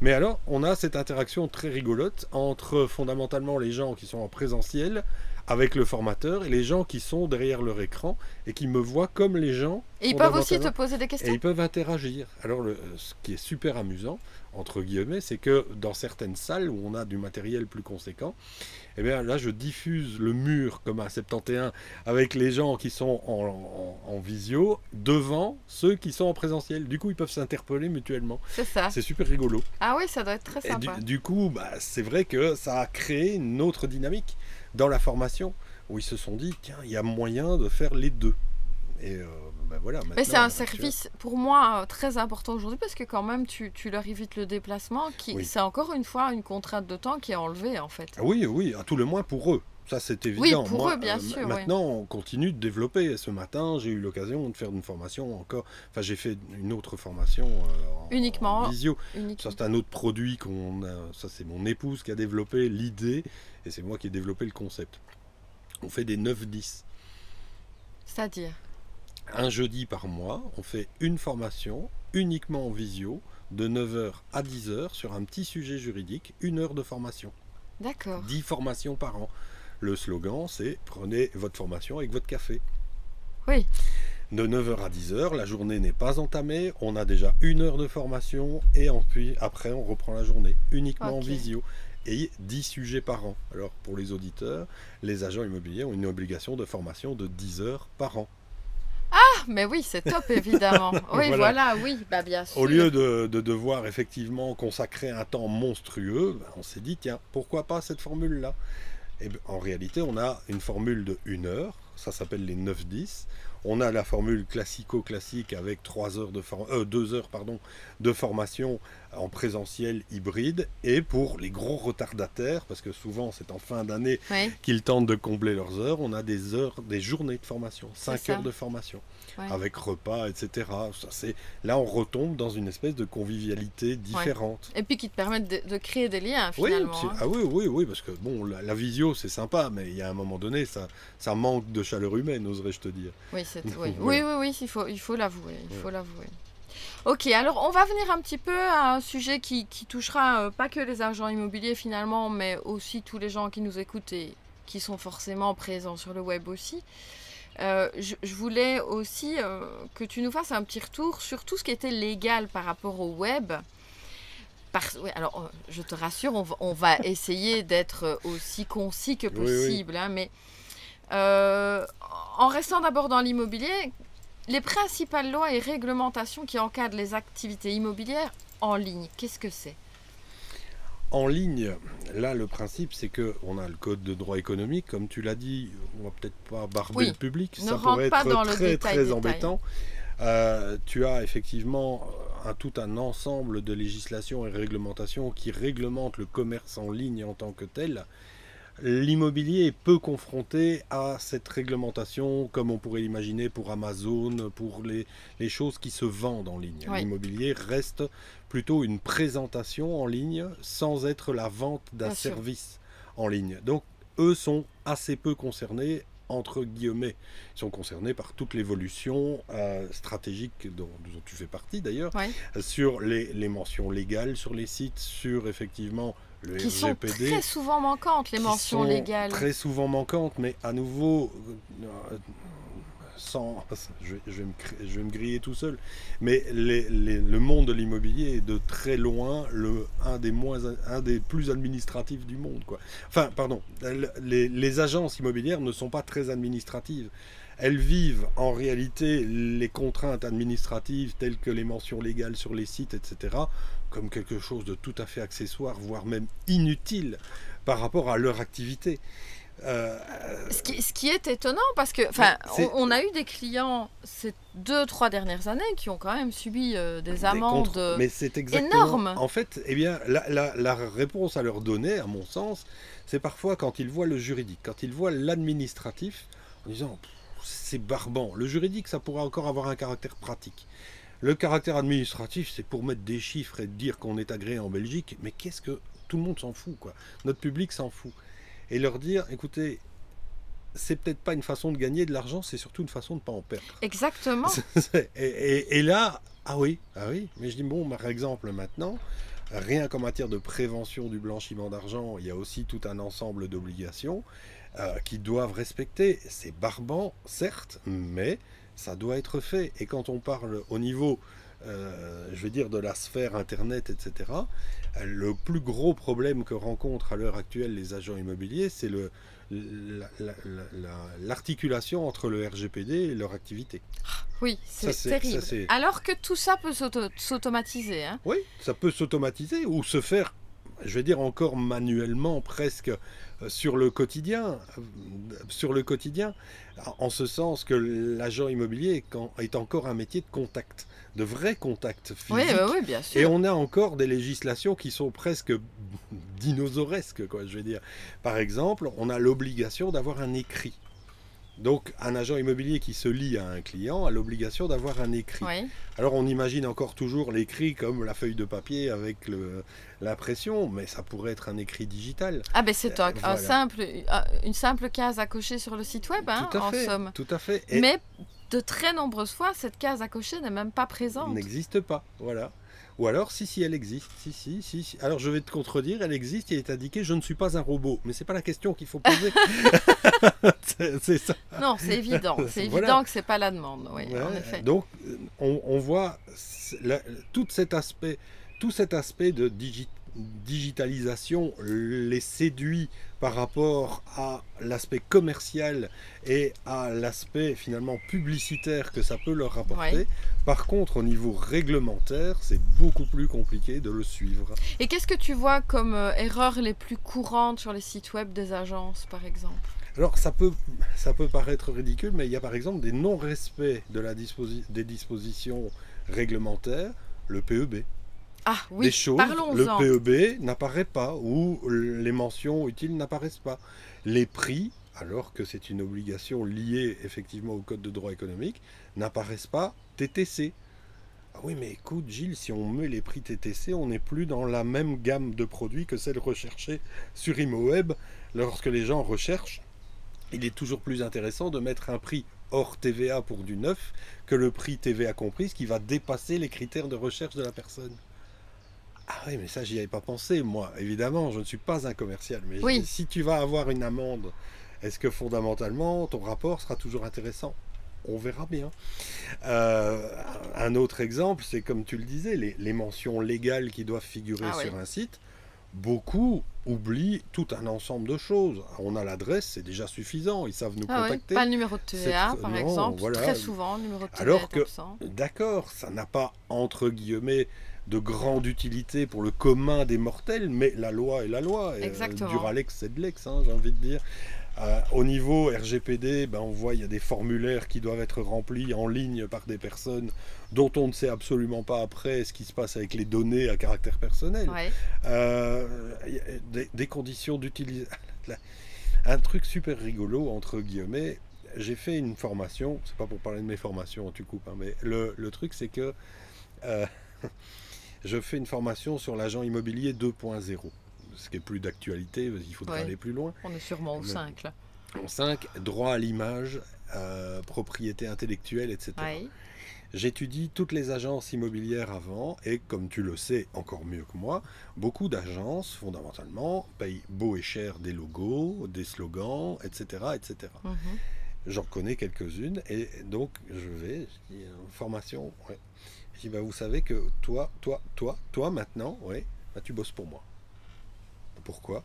Mais alors, on a cette interaction très rigolote entre fondamentalement les gens qui sont en présentiel avec le formateur et les gens qui sont derrière leur écran et qui me voient comme les gens. Et ils peuvent aussi te poser des questions. Et ils peuvent interagir. Alors, le, ce qui est super amusant, entre guillemets, c'est que dans certaines salles où on a du matériel plus conséquent, eh bien là je diffuse le mur comme à 71 avec les gens qui sont en, visio devant ceux qui sont en présentiel. Du coup, ils peuvent s'interpeller mutuellement. C'est ça. C'est super rigolo. Ah oui, ça doit être très sympa. du, coup, bah, c'est vrai que ça a créé une autre dynamique dans la formation où ils se sont dit tiens, il y a moyen de faire les deux. Et euh, ben voilà, Mais c'est un service pour moi très important aujourd'hui parce que quand même tu, tu leur évites le déplacement. Qui, C'est encore une fois une contrainte de temps qui est enlevée en fait. Oui, oui, à tout le moins pour eux. Ça, c'est évident. Oui, pour eux, bien euh, sûr. Maintenant, on continue de développer. Ce matin, j'ai eu l'occasion de faire une formation encore. Enfin, j'ai fait une autre formation en, uniquement visio. Ça, c'est un autre produit qu'on a. Ça, c'est mon épouse qui a développé l'idée et c'est moi qui ai développé le concept. On fait des 9-10. C'est-à-dire? Un jeudi par mois, on fait une formation uniquement en visio de 9h à 10h sur un petit sujet juridique, une heure de formation. D'accord. 10 formations par an. Le slogan, c'est prenez votre formation avec votre café. Oui. De 9h à 10h, la journée n'est pas entamée, on a déjà une heure de formation et puis après on reprend la journée uniquement en visio et 10 sujets par an. Alors pour les auditeurs, les agents immobiliers ont une obligation de formation de 10 heures par an. Ah, mais oui, c'est top, évidemment. Oui, voilà, oui, bah, bien sûr. Au lieu de, devoir effectivement consacrer un temps monstrueux, bah, on s'est dit, tiens, pourquoi pas cette formule-là? Et ben, en réalité, on a une formule de 1 heure, ça s'appelle les 9-10. On a la formule classico-classique avec 3 heures de euh, 2 heures de formation en présentiel hybride. Et pour les gros retardataires, parce que souvent c'est en fin d'année qu'ils tentent de combler leurs heures, on a des heures, des journées de formation, 5 heures de formation avec repas, etc. Ça, c'est, là, on retombe dans une espèce de convivialité différente. Et puis qui te permettent de, créer des liens, finalement. Oui, hein. ah oui, oui, oui, parce que bon, la, visio, c'est sympa, mais il y a un moment donné, ça, ça manque de chaleur humaine, oserais-je te dire. Oui, oui. oui, oui, faut, il faut l'avouer. Il faut l'avouer. Ok, alors on va venir un petit peu à un sujet qui, qui touchera euh, pas que les agents immobiliers finalement, mais aussi tous les gens qui nous écoutent et qui sont forcément présents sur le web aussi. Euh, je, voulais aussi euh, que tu nous fasses un petit retour sur tout ce qui était légal par rapport au web. Alors, je te rassure, on va, essayer d'être aussi concis que possible. Hein, mais en restant d'abord dans l'immobilier, les principales lois et réglementations qui encadrent les activités immobilières en ligne, qu'est-ce que c'est? En ligne, là, le principe, c'est que on a le code de droit économique, comme tu l'as dit, on va peut-être pas barber le public, ça pourrait être très très embêtant. Euh, tu as effectivement un, tout un ensemble de législations et réglementations qui réglementent le commerce en ligne en tant que tel l'immobilier est peu confronté à cette réglementation comme on pourrait l'imaginer pour Amazon, pour les, choses qui se vendent en ligne. L'immobilier reste plutôt une présentation en ligne sans être la vente d'un service en ligne. Donc eux sont assez peu concernés entre guillemets, Ils sont concernés par toute l'évolution euh, stratégique dont, tu fais partie d'ailleurs, sur les, les, mentions légales sur les sites, sur effectivement qui sont très souvent manquantes, les mentions légales. Très souvent manquantes, mais à nouveau, euh, sans, je, vais me, griller tout seul, mais le monde de l'immobilier est de très loin le, un, des moins, un des plus administratifs du monde. Quoi. Enfin, pardon, les, les agences immobilières ne sont pas très administratives. Elles vivent en réalité les contraintes administratives telles que les mentions légales sur les sites, etc comme quelque chose de tout à fait accessoire, voire même inutile par rapport à leur activité. Euh, ce, qui, ce, qui, est étonnant parce que, enfin, on, on, a eu des clients ces deux, trois dernières années qui ont quand même subi euh, des amendes des mais c'est énormes. En fait, eh bien, la, la, la, réponse à leur donner, à mon sens, c'est parfois quand ils voient le juridique, quand ils voient l'administratif, en disant c'est barbant. Le juridique, ça pourrait encore avoir un caractère pratique. Le caractère administratif, c'est pour mettre des chiffres et dire qu'on est agréé en Belgique, mais qu'est-ce que tout le monde s'en fout, quoi. Notre public s'en fout et leur dire, écoutez, c'est peut-être pas une façon de gagner de l'argent, c'est surtout une façon de pas en perdre. Exactement. et, là, ah oui, ah oui, mais je dis bon, par exemple maintenant, rien qu'en matière de prévention du blanchiment d'argent, il y a aussi tout un ensemble d'obligations euh, qui doivent respecter. C'est barbant, certes, mais ça doit être fait. Et quand on parle au niveau euh, je veux dire, de la sphère Internet, etc., le plus gros problème que rencontrent à l'heure actuelle les agents immobiliers, c'est le, l'articulation entre le RGPD et leur activité. Oui, c'est terrible. Alors que tout ça peut s'automatiser. Hein. Oui, ça peut s'automatiser ou se faire, je vais dire encore manuellement presque sur le quotidien, sur le quotidien, en ce sens que l'agent immobilier est encore un métier de contact de vrais contacts physiques. Oui, oui, bien sûr. Et on a encore des législations qui sont presque dinosauresques, quoi, je vais dire. Par exemple, on a l'obligation d'avoir un écrit. Donc, un agent immobilier qui se lie à un client a l'obligation d'avoir un écrit. Alors, on imagine encore toujours l'écrit comme la feuille de papier avec l'impression, mais ça pourrait être un écrit digital. Ah, ben c'est un, simple, une simple case à cocher sur le site web, hein, tout à en fait, somme. Tout à fait. mais de très nombreuses fois, cette case à cocher n'est même pas présente. N'existe pas, voilà. Ou alors, si, si, elle existe. Si, si, si, Alors, je vais te contredire, elle existe, il est indiqué, je ne suis pas un robot. Mais c'est pas la question qu'il faut poser. c'est ça. Non, c'est évident. C'est évident que c'est pas la demande, oui, en effet. Donc, on, voit tout cet aspect, tout cet aspect de digitalisation digitalisation les séduit par rapport à l'aspect commercial et à l'aspect finalement publicitaire que ça peut leur rapporter. Par contre, au niveau réglementaire, c'est beaucoup plus compliqué de le suivre. Et qu'est-ce que tu vois comme euh, erreurs les plus courantes sur les sites web des agences, par exemple? Alors ça peut, ça peut paraître ridicule, mais il y a par exemple des non-respects de la des dispositions réglementaires, le PEB. Ah oui, des choses, le PEB n'apparaît pas ou les mentions utiles n'apparaissent pas. Les prix, alors que c'est une obligation liée effectivement au code de droit économique, n'apparaissent pas TTC. Ah oui, mais écoute, Gilles, si on met les prix TTC, on n'est plus dans la même gamme de produits que celle recherchée sur ImoWeb. Lorsque les gens recherchent, il est toujours plus intéressant de mettre un prix hors TVA pour du neuf que le prix TVA compris, qui va dépasser les critères de recherche de la personne. Ah oui, mais ça, j'y avais pas pensé, moi. Évidemment, je ne suis pas un commercial. Mais si tu vas avoir une amende, est-ce que fondamentalement, ton rapport sera toujours intéressant? On verra bien. Euh, un autre exemple, c'est comme tu le disais, les, mentions légales qui doivent figurer ah sur un site. Beaucoup oublient tout un ensemble de choses. On a l'adresse, c'est déjà suffisant, ils savent nous ah contacter. Pas le numéro de TVA, par exemple, très souvent, numéro de TVA Alors que, d'accord, ça n'a pas, entre guillemets, de grande utilité pour le commun des mortels, mais la loi est la loi. Euh, Exactement. Duralex, c'est de l'ex, hein, j'ai envie de dire. Euh, au niveau RGPD, ben, on voit il y a des formulaires qui doivent être remplis en ligne par des personnes dont on ne sait absolument pas après ce qui se passe avec les données à caractère personnel. Euh, des, des, conditions d'utilisation. Un truc super rigolo, entre guillemets. J'ai fait une formation, c'est pas pour parler de mes formations, tu coupes, hein, mais le, le truc c'est que je fais une formation sur l'agent immobilier 2.0. Ce qui est plus d'actualité, il faudra aller plus loin. On est sûrement au 5 là. En 5, droit à l'image, euh, propriété intellectuelle, etc. J'étudie toutes les agences immobilières avant et comme tu le sais encore mieux que moi, beaucoup d'agences fondamentalement payent beau et cher des logos, des slogans, etc. etc. Mhm. J'en connais quelques-unes et donc je vais, je dis, formation, ouais. Je dis, bah, vous savez que toi, toi, toi, toi maintenant, ouais, bah, tu bosses pour moi. Pourquoi?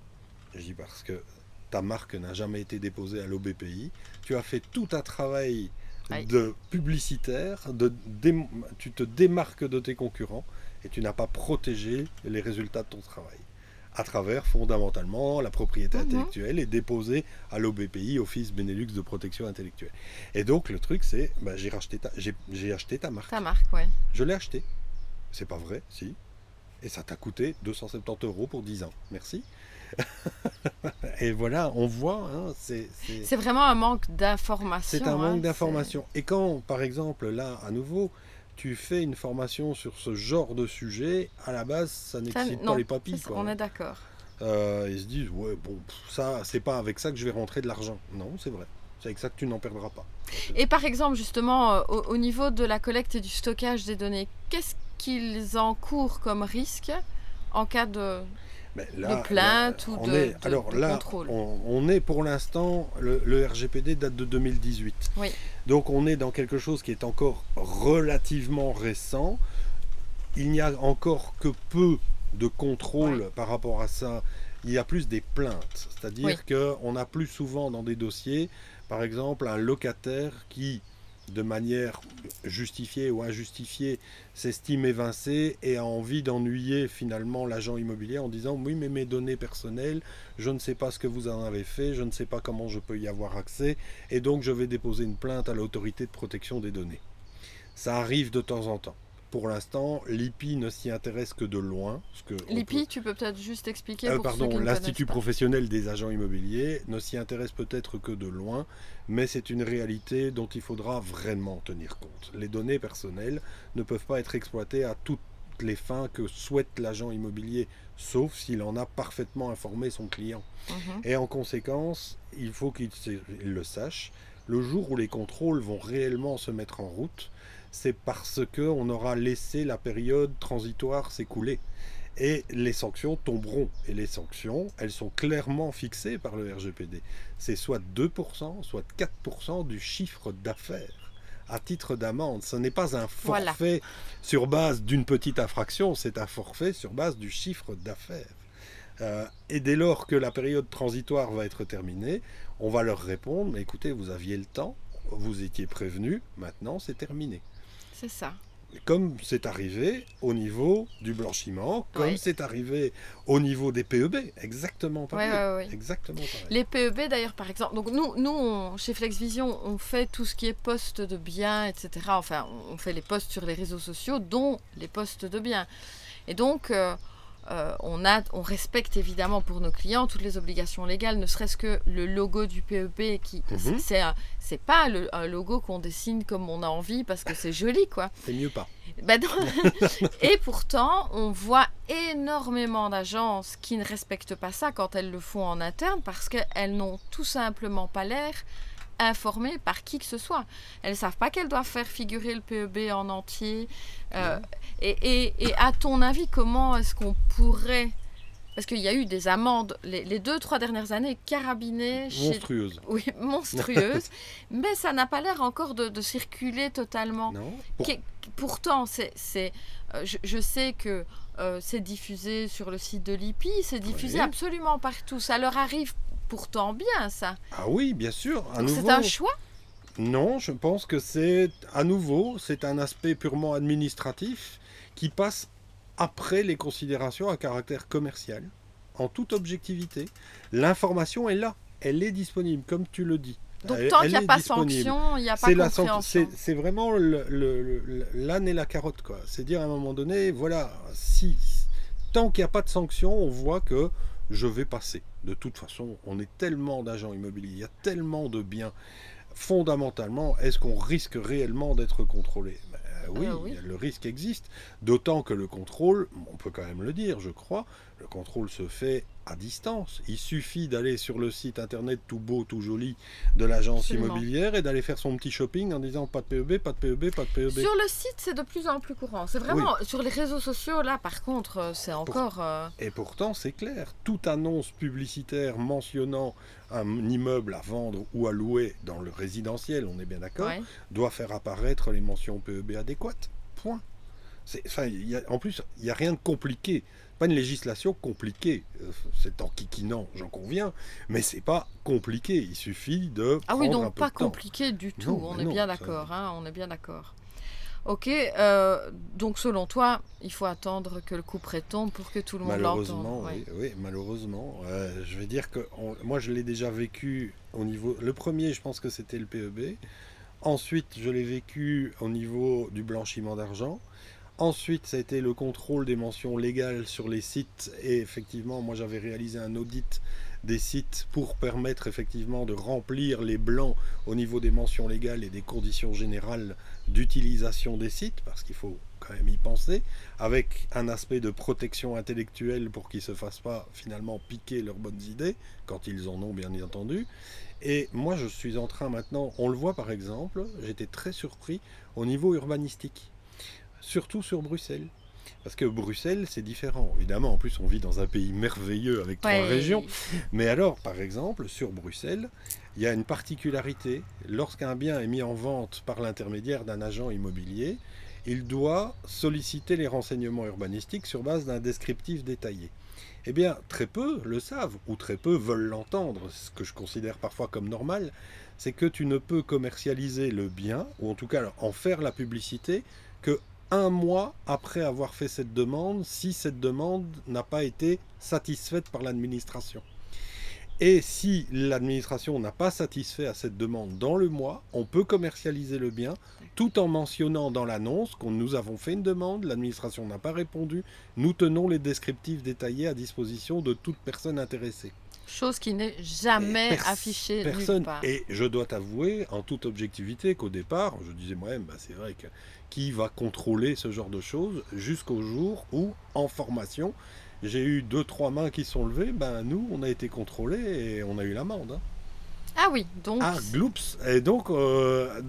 Je dis parce que ta marque n'a jamais été déposée à l'OBPI. Tu as fait tout un travail de publicitaire, de tu te démarques de tes concurrents et tu n'as pas protégé les résultats de ton travail. À travers fondamentalement la propriété Mhm. intellectuelle est déposée à l'OBPI, Office Benelux de protection intellectuelle. Et donc le truc c'est, bah, j'ai racheté ta, j'ai, j'ai acheté ta marque. Ta marque, ouais. Je l'ai acheté. C'est pas vrai, si. Et ça t'a coûté 270 euros pour 10 ans. Merci. Et voilà, on voit, hein, c'est, vraiment un manque d'information. c'est un hein, manque c'est- d'information. Et quand, par exemple, là, à nouveau, tu fais une formation sur ce genre de sujet, à la base, ça n'excite pas les papilles. quoi. On est d'accord. Euh, ils se disent, ouais, bon, ça, c'est pas avec ça que je vais rentrer de l'argent. Non, c'est vrai. C'est avec ça que tu n'en perdras pas. Et par exemple, justement, euh, au, au niveau de la collecte et du stockage des données, qu'est-ce qu'ils encourent comme risque en cas de... Mais De plainte ou on de- est- de- alors de là, contrôle. On, on est pour l'instant, le, le RGPD date de 2018. Oui. Donc on est dans quelque chose qui est encore relativement récent. Il n'y a encore que peu de contrôle par rapport à ça. Il y a plus des plaintes. C'est-à-dire Oui. qu'on a plus souvent dans des dossiers, par exemple, un locataire qui, de manière justifiée ou injustifiée, s'estime évincé et a envie d'ennuyer finalement l'agent immobilier en disant oui mais mes données personnelles, je ne sais pas ce que vous en avez fait, je ne sais pas comment je peux y avoir accès et donc je vais déposer une plainte à l'autorité de protection des données. Ça arrive de temps en temps. Pour l'instant, l'IPI ne s'y intéresse que de loin. L'IPI, tu peux peut-être juste expliquer euh, pour pardon, l'Institut professionnel des agents immobiliers ne s'y intéresse peut-être que de loin, mais c'est une réalité dont il faudra vraiment tenir compte. Les données personnelles ne peuvent pas être exploitées à toutes les fins que souhaite l'agent immobilier, sauf s'il en a parfaitement informé son client. Mhm. Et en conséquence, il faut qu'il le sache, le jour où les contrôles vont réellement se mettre en route, c'est parce qu'on aura laissé la période transitoire s'écouler. Et les sanctions tomberont. Et les sanctions, elles sont clairement fixées par le RGPD. C'est soit 2%, soit 4% du chiffre d'affaires à titre d'amende. Ce n'est pas un Voilà. forfait sur base d'une petite infraction, c'est un forfait sur base du chiffre d'affaires. Euh, et dès lors que la période transitoire va être terminée, on va leur répondre, écoutez, vous aviez le temps, vous étiez prévenu, maintenant c'est terminé. C'est ça. Comme c'est arrivé au niveau du blanchiment, comme Oui. c'est arrivé au niveau des PEB, exactement pareil. Exactement pareil. Les PEB d'ailleurs par exemple, donc nous, nous on- chez FlexVision on fait tout ce qui est poste de biens, etc. Enfin on fait les posts sur les réseaux sociaux dont les posts de biens. Et donc euh, euh, on, a, on respecte évidemment pour nos clients toutes les obligations légales, ne serait-ce que le logo du PEB qui Mhm. c'est c'est pas le- un logo qu'on dessine comme on a envie parce que c'est joli quoi. C'est mieux pas. Bah. Et pourtant, on voit énormément d'agences qui ne respectent pas ça quand elles le font en interne parce qu'elles n'ont tout simplement pas l'air informées par qui que ce soit. Elles ne savent pas qu'elles doivent faire figurer le PEB en entier. Euh, et, et- et à ton avis, comment est-ce qu'on pourrait... Parce qu'il y a eu des amendes les, les deux, trois dernières années carabinées chez Monstrueuse. oui, monstrueuse, mais ça n'a pas l'air encore de, de circuler totalement. Non Pour- Qui- Pourtant, c'est, c'est, euh, je, je sais que euh, c'est diffusé sur le site de l'IPI, c'est diffusé Oui. absolument partout. Ça leur arrive pourtant bien, ça. Ah oui, bien sûr. À Donc nouveau, c'est un choix? Non, je pense que c'est à nouveau, c'est un aspect purement administratif qui passe après les considérations à caractère commercial, en toute objectivité. L'information est là, elle est disponible, comme tu le dis. Donc Elle- tant qu'il n'y a pas disponible. sanction, il n'y a pas compréhension. c'est vraiment le- le- le- l'âne et la carotte, quoi. C'est dire à un moment donné, voilà, si tant qu'il n'y a pas de sanction, on voit que je vais passer. De toute façon, on est tellement d'agents immobiliers, il y a tellement de biens. Fondamentalement, est-ce qu'on risque réellement d'être contrôlé? Ben, oui, Euh, oui. le risque existe. D'autant que le contrôle, on peut quand même le dire, je crois, le contrôle se fait à distance. Il suffit d'aller sur le site internet tout beau, tout joli de l'agence immobilière et d'aller faire son petit shopping en disant pas de PEB, pas de PEB, pas de PEB. Sur le site, c'est de plus en plus courant. C'est vraiment sur les réseaux sociaux là. Par contre, euh, c'est encore. euh, Et pourtant, c'est clair, toute annonce publicitaire mentionnant un immeuble à vendre ou à louer dans le résidentiel, on est bien d'accord, ouais. doit faire apparaître les mentions PEB adéquates. Point. Enfin, il y a- en plus, il n'y a rien de compliqué. Pas une législation compliquée. Euh, C'est enquiquinant, j'en conviens, mais c'est pas compliqué. Il suffit de Ah oui, donc pas compliqué du tout. Non, on est non, bien d'accord. hein, on est bien d'accord. Ok, euh, donc selon toi, il faut attendre que le coup près tombe pour que tout le monde l'entende? Malheureusement, oui, oui, malheureusement. Euh, je vais dire que on- moi, je l'ai déjà vécu au niveau. Le premier, je pense que c'était le PEB. Ensuite, je l'ai vécu au niveau du blanchiment d'argent. Ensuite, ça a été le contrôle des mentions légales sur les sites. Et effectivement, moi, j'avais réalisé un audit des sites pour permettre effectivement de remplir les blancs au niveau des mentions légales et des conditions générales d'utilisation des sites, parce qu'il faut quand même y penser, avec un aspect de protection intellectuelle pour qu'ils ne se fassent pas finalement piquer leurs bonnes idées, quand ils en ont bien entendu. Et moi, je suis en train maintenant, on le voit par exemple, j'étais très surpris au niveau urbanistique, surtout sur Bruxelles. Parce que Bruxelles, c'est différent. Évidemment, en plus, on vit dans un pays merveilleux avec trois régions. Mais alors, par exemple, sur Bruxelles, il y a une particularité. Lorsqu'un bien est mis en vente par l'intermédiaire d'un agent immobilier, il doit solliciter les renseignements urbanistiques sur base d'un descriptif détaillé. Eh bien, très peu le savent, ou très peu veulent l'entendre, ce que je considère parfois comme normal, c'est que tu ne peux commercialiser le bien, ou en tout cas en faire la publicité, que un mois après avoir fait cette demande, si cette demande n'a pas été satisfaite par l'administration. Et si l'administration n'a pas satisfait à cette demande dans le mois, on peut commercialiser le bien tout en mentionnant dans l'annonce qu'on nous avons fait une demande, l'administration n'a pas répondu, nous tenons les descriptifs détaillés à disposition de toute personne intéressée. Chose qui n'est jamais pers- affichée personne. nulle part. Et je dois t'avouer, en toute objectivité, qu'au départ, je disais moi-même, bah, c'est vrai que qui va contrôler ce genre de choses jusqu'au jour où, en formation, j'ai eu deux, trois mains qui sont levées, ben nous, on a été contrôlés et on a eu l'amende. hein. Ah oui, donc Ah, gloops Et donc, euh,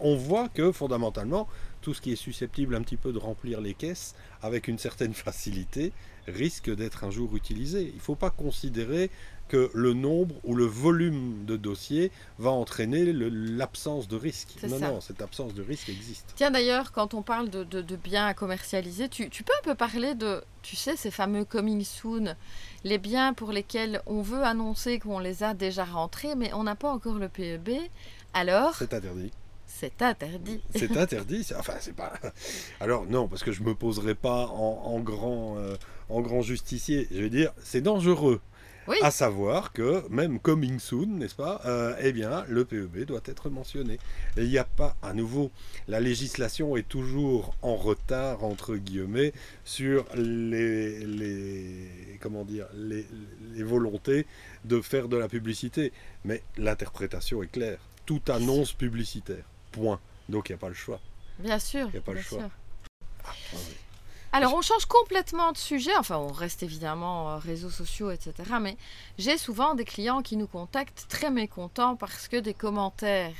on voit que fondamentalement, tout ce qui est susceptible un petit peu de remplir les caisses avec une certaine facilité risque d'être un jour utilisé. Il ne faut pas considérer que le nombre ou le volume de dossiers va entraîner l'absence de risque. Non, ça. non, cette absence de risque existe. Tiens d'ailleurs, quand on parle de, de- de biens à commercialiser, tu, tu peux un peu parler de, tu sais, ces fameux coming soon, les biens pour lesquels on veut annoncer qu'on les a déjà rentrés, mais on n'a pas encore le PEB. Alors, C'est interdit. c'est interdit. C'est interdit. Enfin, c'est pas. Alors non, parce que je me poserai pas en, en grand, euh, en grand justicier. Je vais dire, c'est dangereux. Oui. À savoir que même coming soon, n'est-ce pas euh, Eh bien, le PEB doit être mentionné. Et il n'y a pas, à nouveau, la législation est toujours en retard entre guillemets sur les, les comment dire, les, les volontés de faire de la publicité. Mais l'interprétation est claire. Toute annonce publicitaire. Point. Donc il n'y a pas le choix. Bien sûr. Y a pas le choix. Ah oui. Alors, on change complètement de sujet. Enfin, on reste évidemment euh, réseaux sociaux, etc. Mais j'ai souvent des clients qui nous contactent très mécontents parce que des commentaires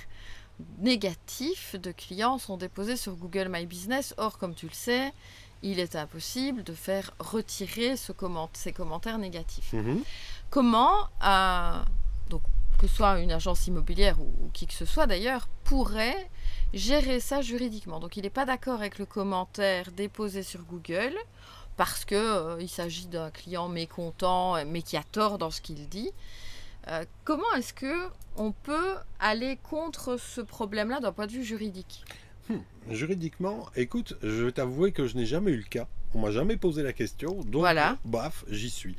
négatifs de clients sont déposés sur Google My Business. Or, comme tu le sais, il est impossible de faire retirer ce comment- ces commentaires négatifs. Mhm. Comment, euh, que ce soit une agence immobilière ou, ou qui que ce soit d'ailleurs, pourrait gérer ça juridiquement. Donc il n'est pas d'accord avec le commentaire déposé sur Google parce que euh, s'agit d'un client mécontent mais qui a tort dans ce qu'il dit. Euh, comment est-ce que on peut aller contre ce problème-là d'un point de vue juridique? Juridiquement, écoute, je vais t'avouer que je n'ai jamais eu le cas. On m'a jamais posé la question. Donc, Voilà. baf, j'y suis.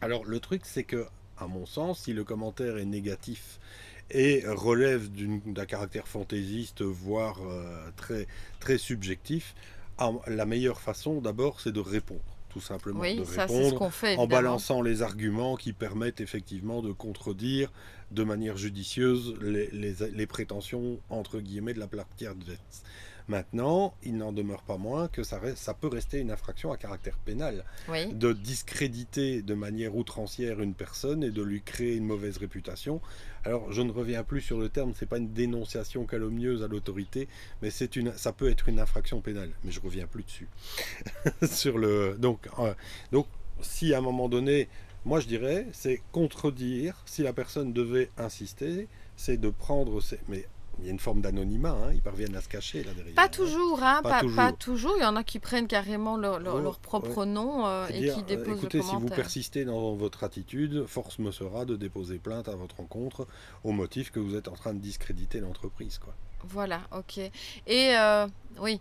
Alors, le truc, c'est que, à mon sens, si le commentaire est négatif et relève d'un caractère fantaisiste, voire euh, très, très subjectif, la meilleure façon, d'abord, c'est de répondre. Tout simplement. Oui, de ça c'est ce répondre fait. en balançant les arguments qui permettent effectivement de contredire de manière judicieuse les, les- les prétentions entre guillemets de la partie adverse. Maintenant, il n'en demeure pas moins que ça, reste- ça peut rester une infraction à caractère pénal Oui. de discréditer de manière outrancière une personne et de lui créer une mauvaise réputation. Alors, je ne reviens plus sur le terme, c'est pas une dénonciation calomnieuse à l'autorité, mais c'est une, ça peut être une infraction pénale. Mais je reviens plus dessus. sur le, donc, euh, donc, si à un moment donné, moi je dirais, c'est contredire. Si la personne devait insister, c'est de prendre, ses- mais il y a une forme d'anonymat, hein, ils parviennent à se cacher là derrière. Pas toujours, hein, Pas pas, toujours. pas toujours. Il y en a qui prennent carrément leur, leur- Oh, leur propre nom euh, et qui euh, déposent écoutez, le si vous persistez dans votre attitude, force me sera de déposer plainte à votre encontre au motif que vous êtes en train de discréditer l'entreprise. quoi. Voilà, ok. Et euh, oui,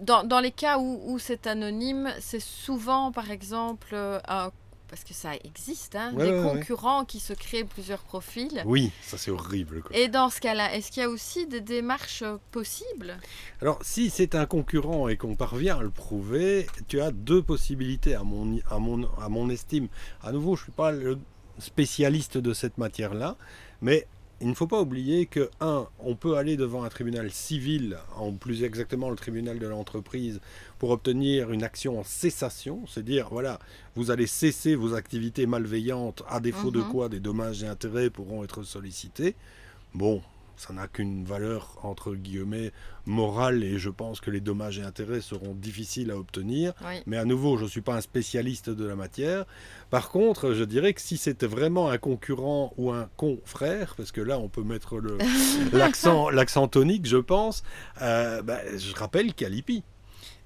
dans, dans les cas où, où c'est anonyme, c'est souvent, par exemple, un- parce que ça existe, hein, Ouais, des ouais, ouais. concurrents qui se créent plusieurs profils. Oui, ça c'est horrible. quoi. Et dans ce cas-là, est-ce qu'il y a aussi des démarches euh, possibles? Alors, si c'est un concurrent et qu'on parvient à le prouver, tu as deux possibilités à mon, à mon, à mon estime. À nouveau, je ne suis pas le spécialiste de cette matière-là, mais il ne faut pas oublier que, un, on peut aller devant un tribunal civil, en plus exactement le tribunal de l'entreprise, pour obtenir une action en cessation, c'est dire, voilà, vous allez cesser vos activités malveillantes, à défaut de Mhm. quoi des dommages et intérêts pourront être sollicités. Bon, ça n'a qu'une valeur, entre guillemets, morale, et je pense que les dommages et intérêts seront difficiles à obtenir. Oui. Mais à nouveau, je ne suis pas un spécialiste de la matière. Par contre, je dirais que si c'était vraiment un concurrent ou un confrère, parce que là, on peut mettre l'accent tonique, je pense, euh, bah, je rappelle qu'il y a l'IPI.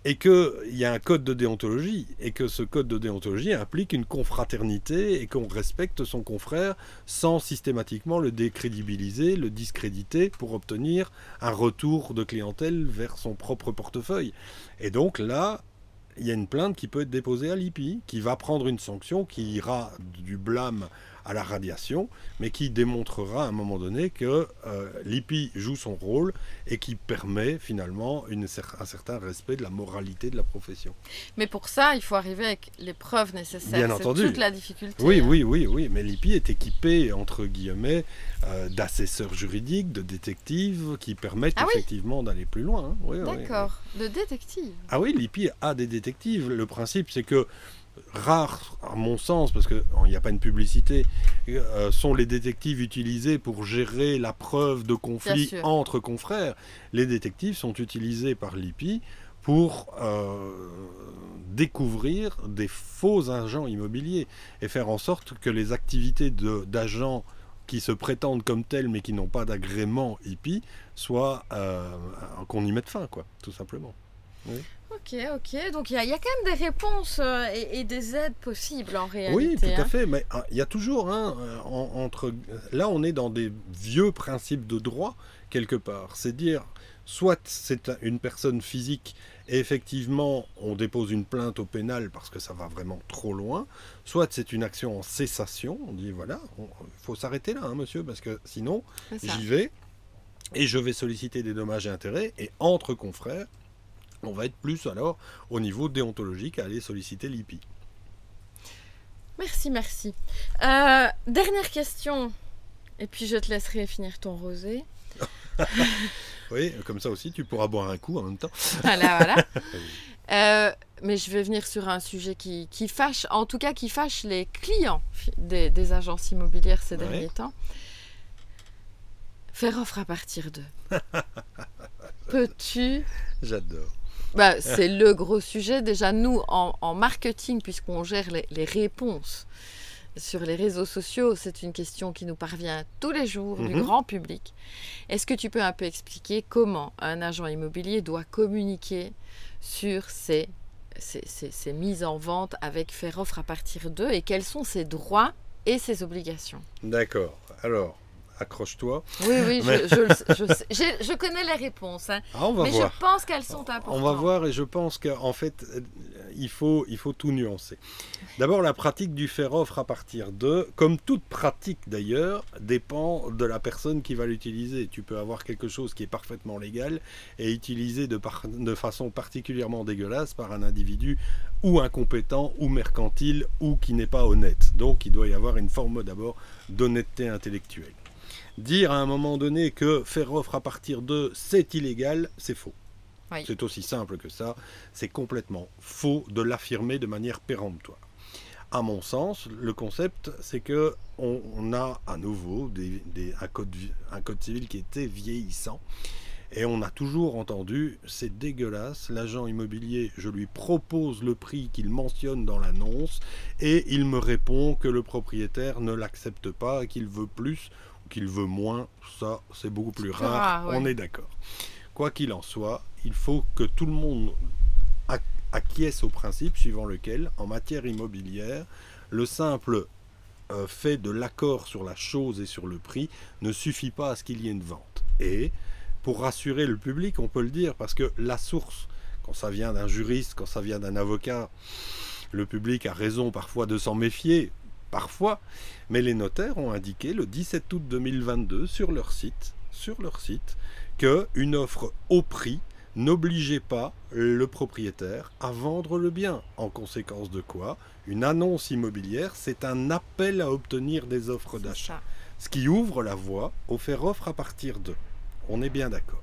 Et qu'il y a un code de déontologie, et que ce code de déontologie implique une confraternité, et qu'on respecte son confrère sans systématiquement le décrédibiliser, le discréditer, pour obtenir un retour de clientèle vers son propre portefeuille. Et donc là, il y a une plainte qui peut être déposée à l'IPI, qui va prendre une sanction qui ira du blâme à la radiation, mais qui démontrera à un moment donné que euh, l'IPI joue son rôle et qui permet finalement une un certain respect de la moralité de la profession. Mais pour ça, il faut arriver avec les preuves nécessaires. Bien C'est entendu. toute la difficulté. Oui, hein. oui, oui, oui, mais l'IPI est équipé, entre guillemets, euh, d'assesseurs juridiques, de détectives, qui permettent Ah oui effectivement d'aller plus loin. hein. Oui. D'accord. De détective. Ah oui, l'IPI a des détectives. Le principe, c'est que rares, à mon sens, parce qu'il n'y a pas une publicité, euh, sont les détectives utilisés pour gérer la preuve de conflit entre confrères. Les détectives sont utilisés par l'IPI pour euh, découvrir des faux agents immobiliers et faire en sorte que les activités d'agents qui se prétendent comme tels mais qui n'ont pas d'agrément IPI soient euh, qu'on y mette fin, quoi, tout simplement. Ok, ok. Donc il y, a- il y a quand même des réponses euh, et, et des aides possibles en réalité. Oui, tout à hein. fait. Mais ah, il y a toujours, hein, euh, en- entre. Là, on est dans des vieux principes de droit quelque part. C'est dire, soit c'est un- une personne physique et effectivement on dépose une plainte au pénal parce que ça va vraiment trop loin, soit c'est une action en cessation. On dit voilà, il faut s'arrêter là, hein, monsieur, parce que sinon j'y vais et je vais solliciter des dommages et intérêts et entre confrères. On va être plus alors au niveau déontologique à aller solliciter l'IPI. Merci, merci. Euh, dernière question. Et puis je te laisserai finir ton rosé. Oui, comme ça aussi, tu pourras boire un coup en même temps. Voilà, voilà. Euh, mais je vais venir sur un sujet qui, qui fâche, en tout cas qui fâche les clients des, des agences immobilières ces Ouais. derniers temps. Faire offre à partir d'eux. Peux-tu J'adore. Bah, c'est le gros sujet. Déjà, nous, en, en marketing, puisqu'on gère les, les réponses sur les réseaux sociaux, c'est une question qui nous parvient tous les jours du Mhm. grand public. Est-ce que tu peux un peu expliquer comment un agent immobilier doit communiquer sur ses, ses- ses- ses mises en vente avec faire offre à partir d'eux et quels sont ses droits et ses obligations? D'accord. Alors, accroche-toi. Oui, oui, Mais- je, connais les réponses, hein, Ah, on va mais voir. je pense qu'elles sont importantes. On va voir et je pense qu'en fait, euh, il faut, il faut tout nuancer. D'abord, la pratique du faire offre à partir de, comme toute pratique d'ailleurs, dépend de la personne qui va l'utiliser. Tu peux avoir quelque chose qui est parfaitement légal et utilisé de, par- de façon particulièrement dégueulasse par un individu ou incompétent ou mercantile ou qui n'est pas honnête. Donc, il doit y avoir une forme d'abord d'honnêteté intellectuelle. Dire à un moment donné que faire offre à partir de c'est illégal, c'est faux. Oui. C'est aussi simple que ça. C'est complètement faux de l'affirmer de manière péremptoire. À mon sens, le concept, c'est que on, on a à nouveau des- des- un, code, un code civil qui était vieillissant. Et on a toujours entendu, c'est dégueulasse, l'agent immobilier, je lui propose le prix qu'il mentionne dans l'annonce, et il me répond que le propriétaire ne l'accepte pas, qu'il veut plus, qu'il veut moins, ça c'est beaucoup plus rare, on est d'accord. Quoi qu'il en soit, il faut que tout le monde acquiesce au principe suivant lequel, en matière immobilière, le simple euh, fait de l'accord sur la chose et sur le prix ne suffit pas à ce qu'il y ait une vente. Et pour rassurer le public, on peut le dire, parce que la source, quand ça vient d'un juriste, quand ça vient d'un avocat, le public a raison parfois de s'en méfier, parfois, mais les notaires ont indiqué le 17 août 2022 sur leur site, sur leur site, que une offre au prix n'obligeait pas le propriétaire à vendre le bien. En conséquence de quoi, une annonce immobilière, c'est un appel à obtenir des offres d'achat. Ce qui ouvre la voie au faire offre à partir de. On est bien d'accord.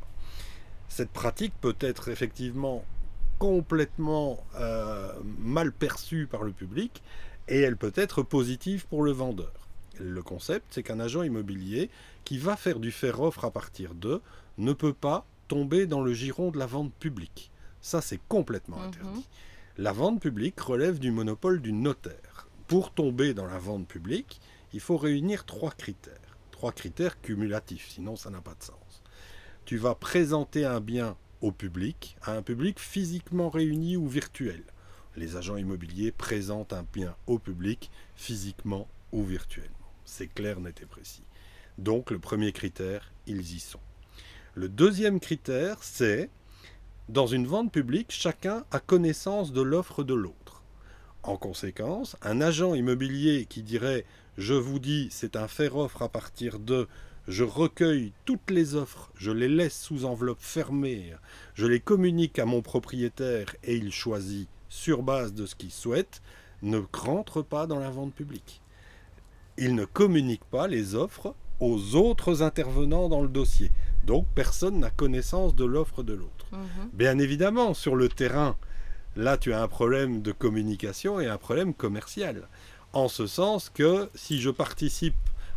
Cette pratique peut être effectivement complètement euh, mal perçue par le public et elle peut être positive pour le vendeur. Le concept, c'est qu'un agent immobilier qui va faire du faire offre à partir de ne peut pas tomber dans le giron de la vente publique. Ça, c'est complètement mhm. interdit. La vente publique relève du monopole du notaire. Pour tomber dans la vente publique, il faut réunir trois critères. Trois critères cumulatifs, sinon ça n'a pas de sens. Tu vas présenter un bien au public, à un public physiquement réuni ou virtuel. Les agents immobiliers présentent un bien au public physiquement ou virtuellement. C'est clair, net et précis. Donc le premier critère, ils y sont. Le deuxième critère, c'est dans une vente publique, chacun a connaissance de l'offre de l'autre. En conséquence, un agent immobilier qui dirait je vous dis c'est un faire offre à partir de je recueille toutes les offres, je les laisse sous enveloppe fermée, je les communique à mon propriétaire et il choisit sur base de ce qu'il souhaite, ne rentre pas dans la vente publique. Il ne communique pas les offres aux autres intervenants dans le dossier. Donc personne n'a connaissance de l'offre de l'autre. Mhm. Bien évidemment, sur le terrain, là tu as un problème de communication et un problème commercial. En ce sens que si je participe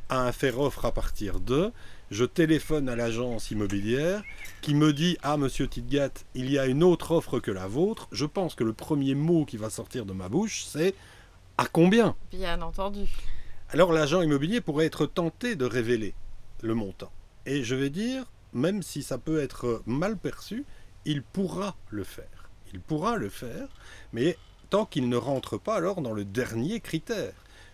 à un faire offre à partir de, je téléphone à l'agence immobilière qui me dit Ah, monsieur Tidgat, il y a une autre offre que la vôtre. Je pense que le premier mot qui va sortir de ma bouche, c'est À combien? Bien entendu. Alors l'agent immobilier pourrait être tenté de révéler le montant. Et je vais dire, même si ça peut être mal perçu, il pourra le faire. Il pourra le faire, mais tant qu'il ne rentre pas alors dans le dernier critère,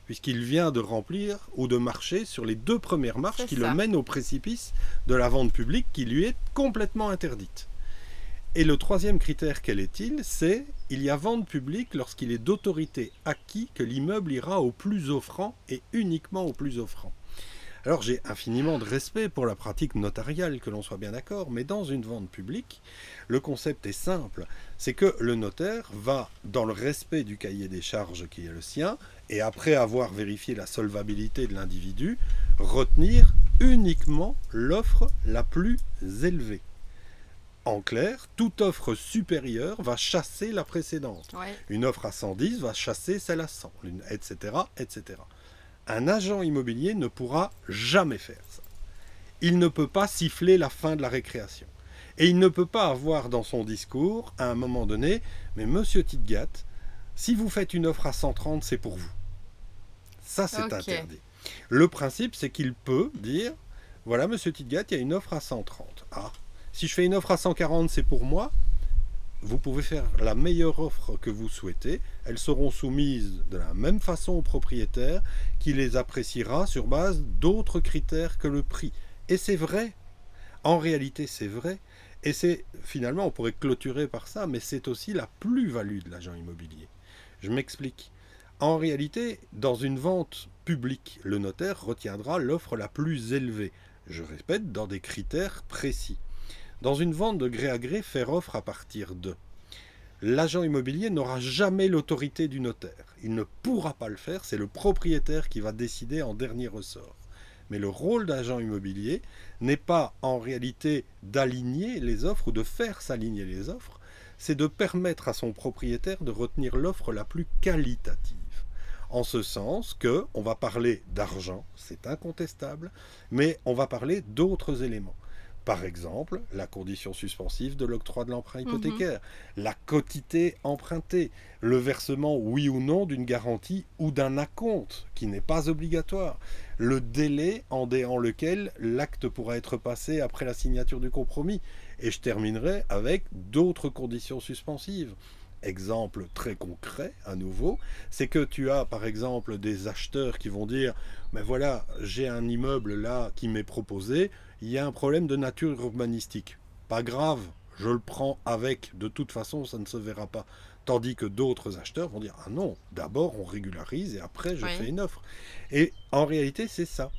puisqu'il vient de remplir ou de marcher sur les deux premières marches qui le mènent au précipice de la vente publique qui lui est complètement interdite. Et le troisième critère, quel est-il? C'est il y a vente publique lorsqu'il est d'autorité acquis que l'immeuble ira au plus offrant et uniquement au plus offrant. Alors j'ai infiniment de respect pour la pratique notariale, que l'on soit bien d'accord, mais dans une vente publique, le concept est simple, c'est que le notaire va, dans le respect du cahier des charges qui est le sien, et après avoir vérifié la solvabilité de l'individu, retenir uniquement l'offre la plus élevée. En clair, toute offre supérieure va chasser la précédente. Une offre à 110 va chasser celle à 100, etc., etc un agent immobilier ne pourra jamais faire ça. Il ne peut pas siffler la fin de la récréation. Et il ne peut pas avoir dans son discours, à un moment donné, mais monsieur Tidgat, si vous faites une offre à 130, c'est pour vous. Ça, c'est interdit. Le principe, c'est qu'il peut dire, voilà, monsieur Tidgat, il y a une offre à 130. Ah, si je fais une offre à 140, c'est pour moi vous pouvez faire la meilleure offre que vous souhaitez. Elles seront soumises de la même façon au propriétaire qui les appréciera sur base d'autres critères que le prix. Et c'est vrai. En réalité, c'est vrai. Et c'est finalement, on pourrait clôturer par ça, mais c'est aussi la plus-value de l'agent immobilier. Je m'explique. En réalité, dans une vente publique, le notaire retiendra l'offre la plus élevée. Je répète, dans des critères précis. Dans une vente de gré à gré, faire offre à partir de. L'agent immobilier n'aura jamais l'autorité du notaire. Il ne pourra pas le faire, c'est le propriétaire qui va décider en dernier ressort. Mais le rôle d'agent immobilier n'est pas en réalité d'aligner les offres ou de faire s'aligner les offres, c'est de permettre à son propriétaire de retenir l'offre la plus qualitative. En ce sens que on va parler d'argent, c'est incontestable, mais on va parler d'autres éléments. Par exemple, la condition suspensive de l'octroi de l'emprunt hypothécaire, la quotité empruntée, le versement oui ou non d'une garantie ou d'un acompte qui n'est pas obligatoire, le délai en déant lequel l'acte pourra être passé après la signature du compromis. Et je terminerai avec d'autres conditions suspensives. Exemple très concret, à nouveau, c'est que tu as par exemple des acheteurs qui vont dire Mais voilà, j'ai un immeuble là qui m'est proposé, il y a un problème de nature urbanistique. Pas grave, je le prends avec, de toute façon, ça ne se verra pas. Tandis que d'autres acheteurs vont dire Ah non, d'abord on régularise et après je fais une offre. Et en réalité, c'est ça.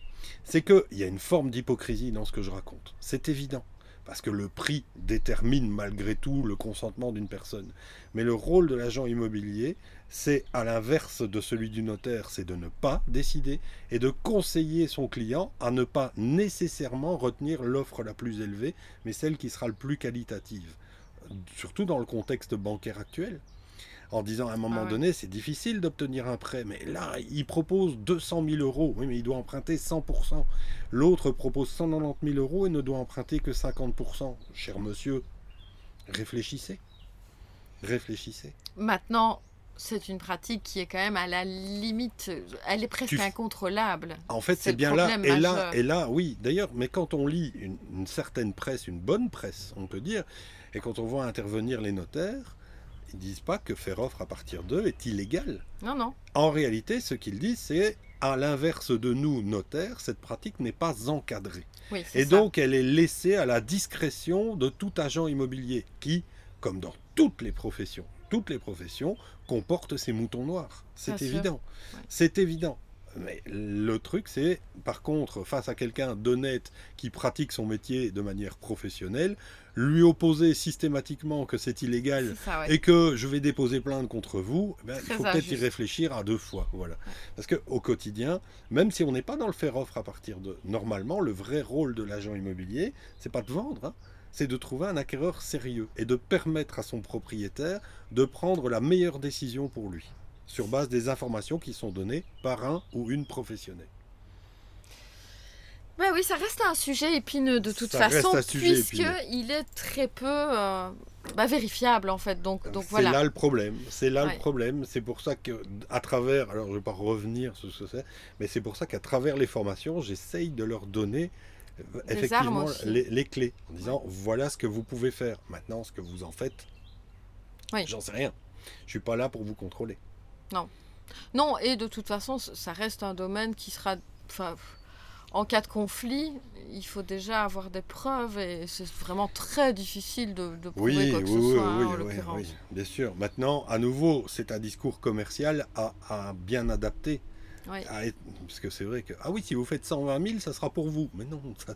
C'est qu'il y a une forme d'hypocrisie dans ce que je raconte. C'est évident parce que le prix détermine malgré tout le consentement d'une personne. Mais le rôle de l'agent immobilier, c'est à l'inverse de celui du notaire, c'est de ne pas décider et de conseiller son client à ne pas nécessairement retenir l'offre la plus élevée, mais celle qui sera le plus qualitative. Surtout dans le contexte bancaire actuel en disant à un moment ah donné, c'est difficile d'obtenir un prêt, mais là, il propose 200 000 euros, oui, mais il doit emprunter 100%. L'autre propose 190 000 euros et ne doit emprunter que 50%. Cher monsieur, réfléchissez. Réfléchissez. Maintenant, c'est une pratique qui est quand même à la limite, elle est presque incontrôlable. En fait, c'est bien là et, là, et là, oui. D'ailleurs, mais quand on lit une, une, certaine presse, une bonne presse, on peut dire, et quand on voit intervenir les notaires, ils disent pas que faire offre à partir d'eux est illégal. Non, non. En réalité, ce qu'ils disent, c'est à l'inverse de nous, notaires, cette pratique n'est pas encadrée. et donc, elle est laissée à la discrétion de tout agent immobilier qui, comme dans toutes les professions, toutes les professions comportent ces moutons noirs. C'est évident. C'est évident. Mais le truc, c'est, par contre, face à quelqu'un d'honnête qui pratique son métier de manière professionnelle, lui opposer systématiquement que c'est illégal et que je vais déposer plainte contre vous, eh ben, il faut peut-être y réfléchir à deux fois. Voilà. Parce qu'au quotidien, même si on n'est pas dans le faire offre à partir de. Normalement, le vrai rôle de l'agent immobilier, c'est pas de vendre. Hein, c'est de trouver un acquéreur sérieux et de permettre à son propriétaire de prendre la meilleure décision pour lui sur base des informations qui sont données par un ou une professionnelle. Bah oui, ça reste un sujet épineux de toute façon, puisqu'il est très peu euh, bah, vérifiable en fait. Donc, donc voilà. C'est là le problème. C'est là le problème. C'est pour ça que, à travers, alors je ne vais pas revenir sur ce que c'est, mais c'est pour ça qu'à travers les formations, j'essaye de leur donner effectivement les, clés en disant voilà ce que vous pouvez faire. Maintenant, ce que vous en faites, j'en sais rien. Je suis pas là pour vous contrôler. Non. Non, et de toute façon, ça reste un domaine qui sera. Enfin, en cas de conflit, il faut déjà avoir des preuves et c'est vraiment très difficile de, prouver quoi que ce soit, hein, oui, en oui, bien sûr. Maintenant, à nouveau, c'est un discours commercial à, bien adapter. Parce que c'est vrai que, ah oui, si vous faites 120 000, ça sera pour vous. Mais non, ça,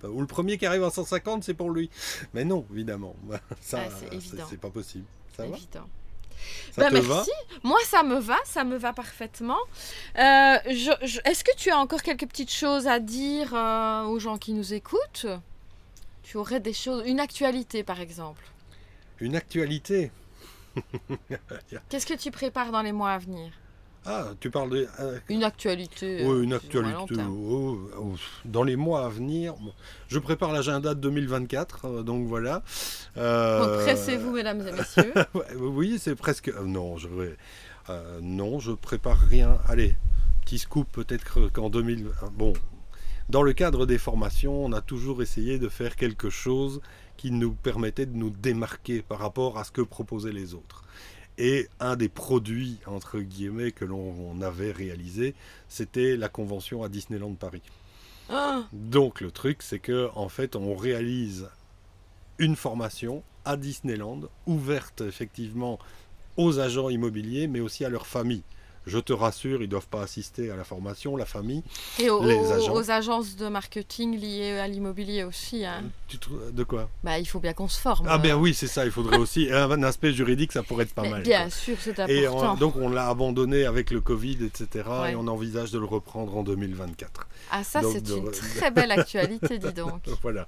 pas. Ou le premier qui arrive à 150, c'est pour lui. Mais non, évidemment. Ça, c'est pas possible. Ça évident. Bah, merci. Moi, ça me va, ça me va parfaitement. Euh, est-ce que tu as encore quelques petites choses à dire euh, aux gens qui nous écoutent? Tu aurais des choses, une actualité par exemple Une actualité? Qu'est-ce que tu prépares dans les mois à venir? Ah, tu parles de... Euh, une actualité. Oui, une actualité. Oh, oh, dans les mois à venir, je prépare l'agenda de 2024, euh, donc voilà. Euh... Pressez-vous, mesdames et messieurs? oui, c'est presque... Euh, non, je... non, je prépare rien. Allez, petit scoop peut-être qu'en 2000... Bon, dans le cadre des formations, on a toujours essayé de faire quelque chose qui nous permettait de nous démarquer par rapport à ce que proposaient les autres. Et un des produits, entre guillemets, que l'on avait réalisé, c'était la convention à Disneyland Paris. Ah. Donc le truc, c'est que en fait, on réalise une formation à Disneyland, ouverte effectivement aux agents immobiliers, mais aussi à leurs familles. Je te rassure, ils ne doivent pas assister à la formation, la famille. Et aux, agences de marketing liées à l'immobilier aussi. Hein. de quoi? Bah, Il faut bien qu'on se forme. Ah ben oui, c'est ça, il faudrait aussi. Un aspect juridique, ça pourrait être pas mal. Bien sûr, c'est important. Et donc on l'a abandonné avec le Covid, etc. Et on envisage de le reprendre en 2024. Ah ça, c'est une très belle actualité, dis donc. voilà.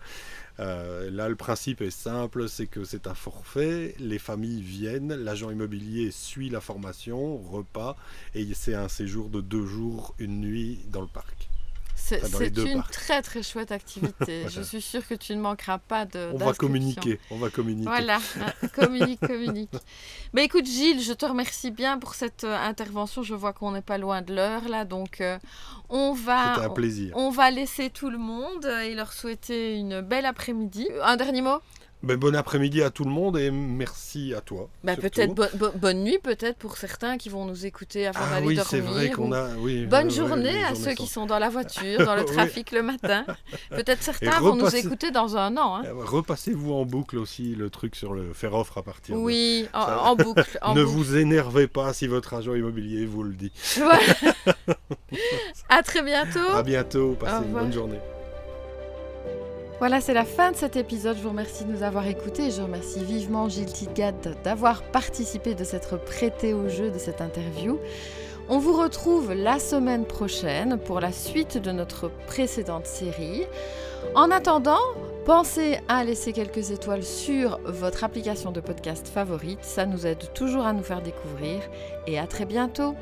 Euh, là, le principe est simple, c'est que c'est un forfait, les familles viennent, l'agent immobilier suit la formation, repas, et c'est un séjour de deux jours, une nuit dans le parc. C'est une parcs. très très chouette activité. Je suis sûre que tu ne manqueras pas de. On va communiquer, on va communiquer. Voilà, communique, communique. Mais écoute Gilles, je te remercie bien pour cette euh, intervention. Je vois qu'on n'est pas loin de l'heure là, donc euh, on va C'était un plaisir. on va laisser tout le monde et leur souhaiter une belle après-midi. Un dernier mot? Ben, bon après-midi à tout le monde et merci à toi. Surtout. Peut-être bo- bo- bonne nuit peut-être pour certains qui vont nous écouter avant Ah d'aller oui, dormir. c'est vrai qu'on ou- a. Oui, Bonne journée à ceux qui sont- dans la voiture, dans le trafic le matin. Peut-être certains vont nous écouter dans un an. hein. Euh, Repassez-vous en boucle aussi le truc sur le faire offre à partir de- Oui, en, Ça- en boucle. en ne boucle. vous énervez pas si votre agent immobilier vous le dit. Voilà. à très bientôt. À bientôt, Au passez une revoir. bonne journée. Voilà, c'est la fin de cet épisode. Je vous remercie de nous avoir écoutés. Je remercie vivement Gilles Tidgat d'avoir participé, de s'être prêté au jeu de cette interview. On vous retrouve la semaine prochaine pour la suite de notre précédente série. En attendant, pensez à laisser quelques étoiles sur votre application de podcast favorite. Ça nous aide toujours à nous faire découvrir. Et à très bientôt.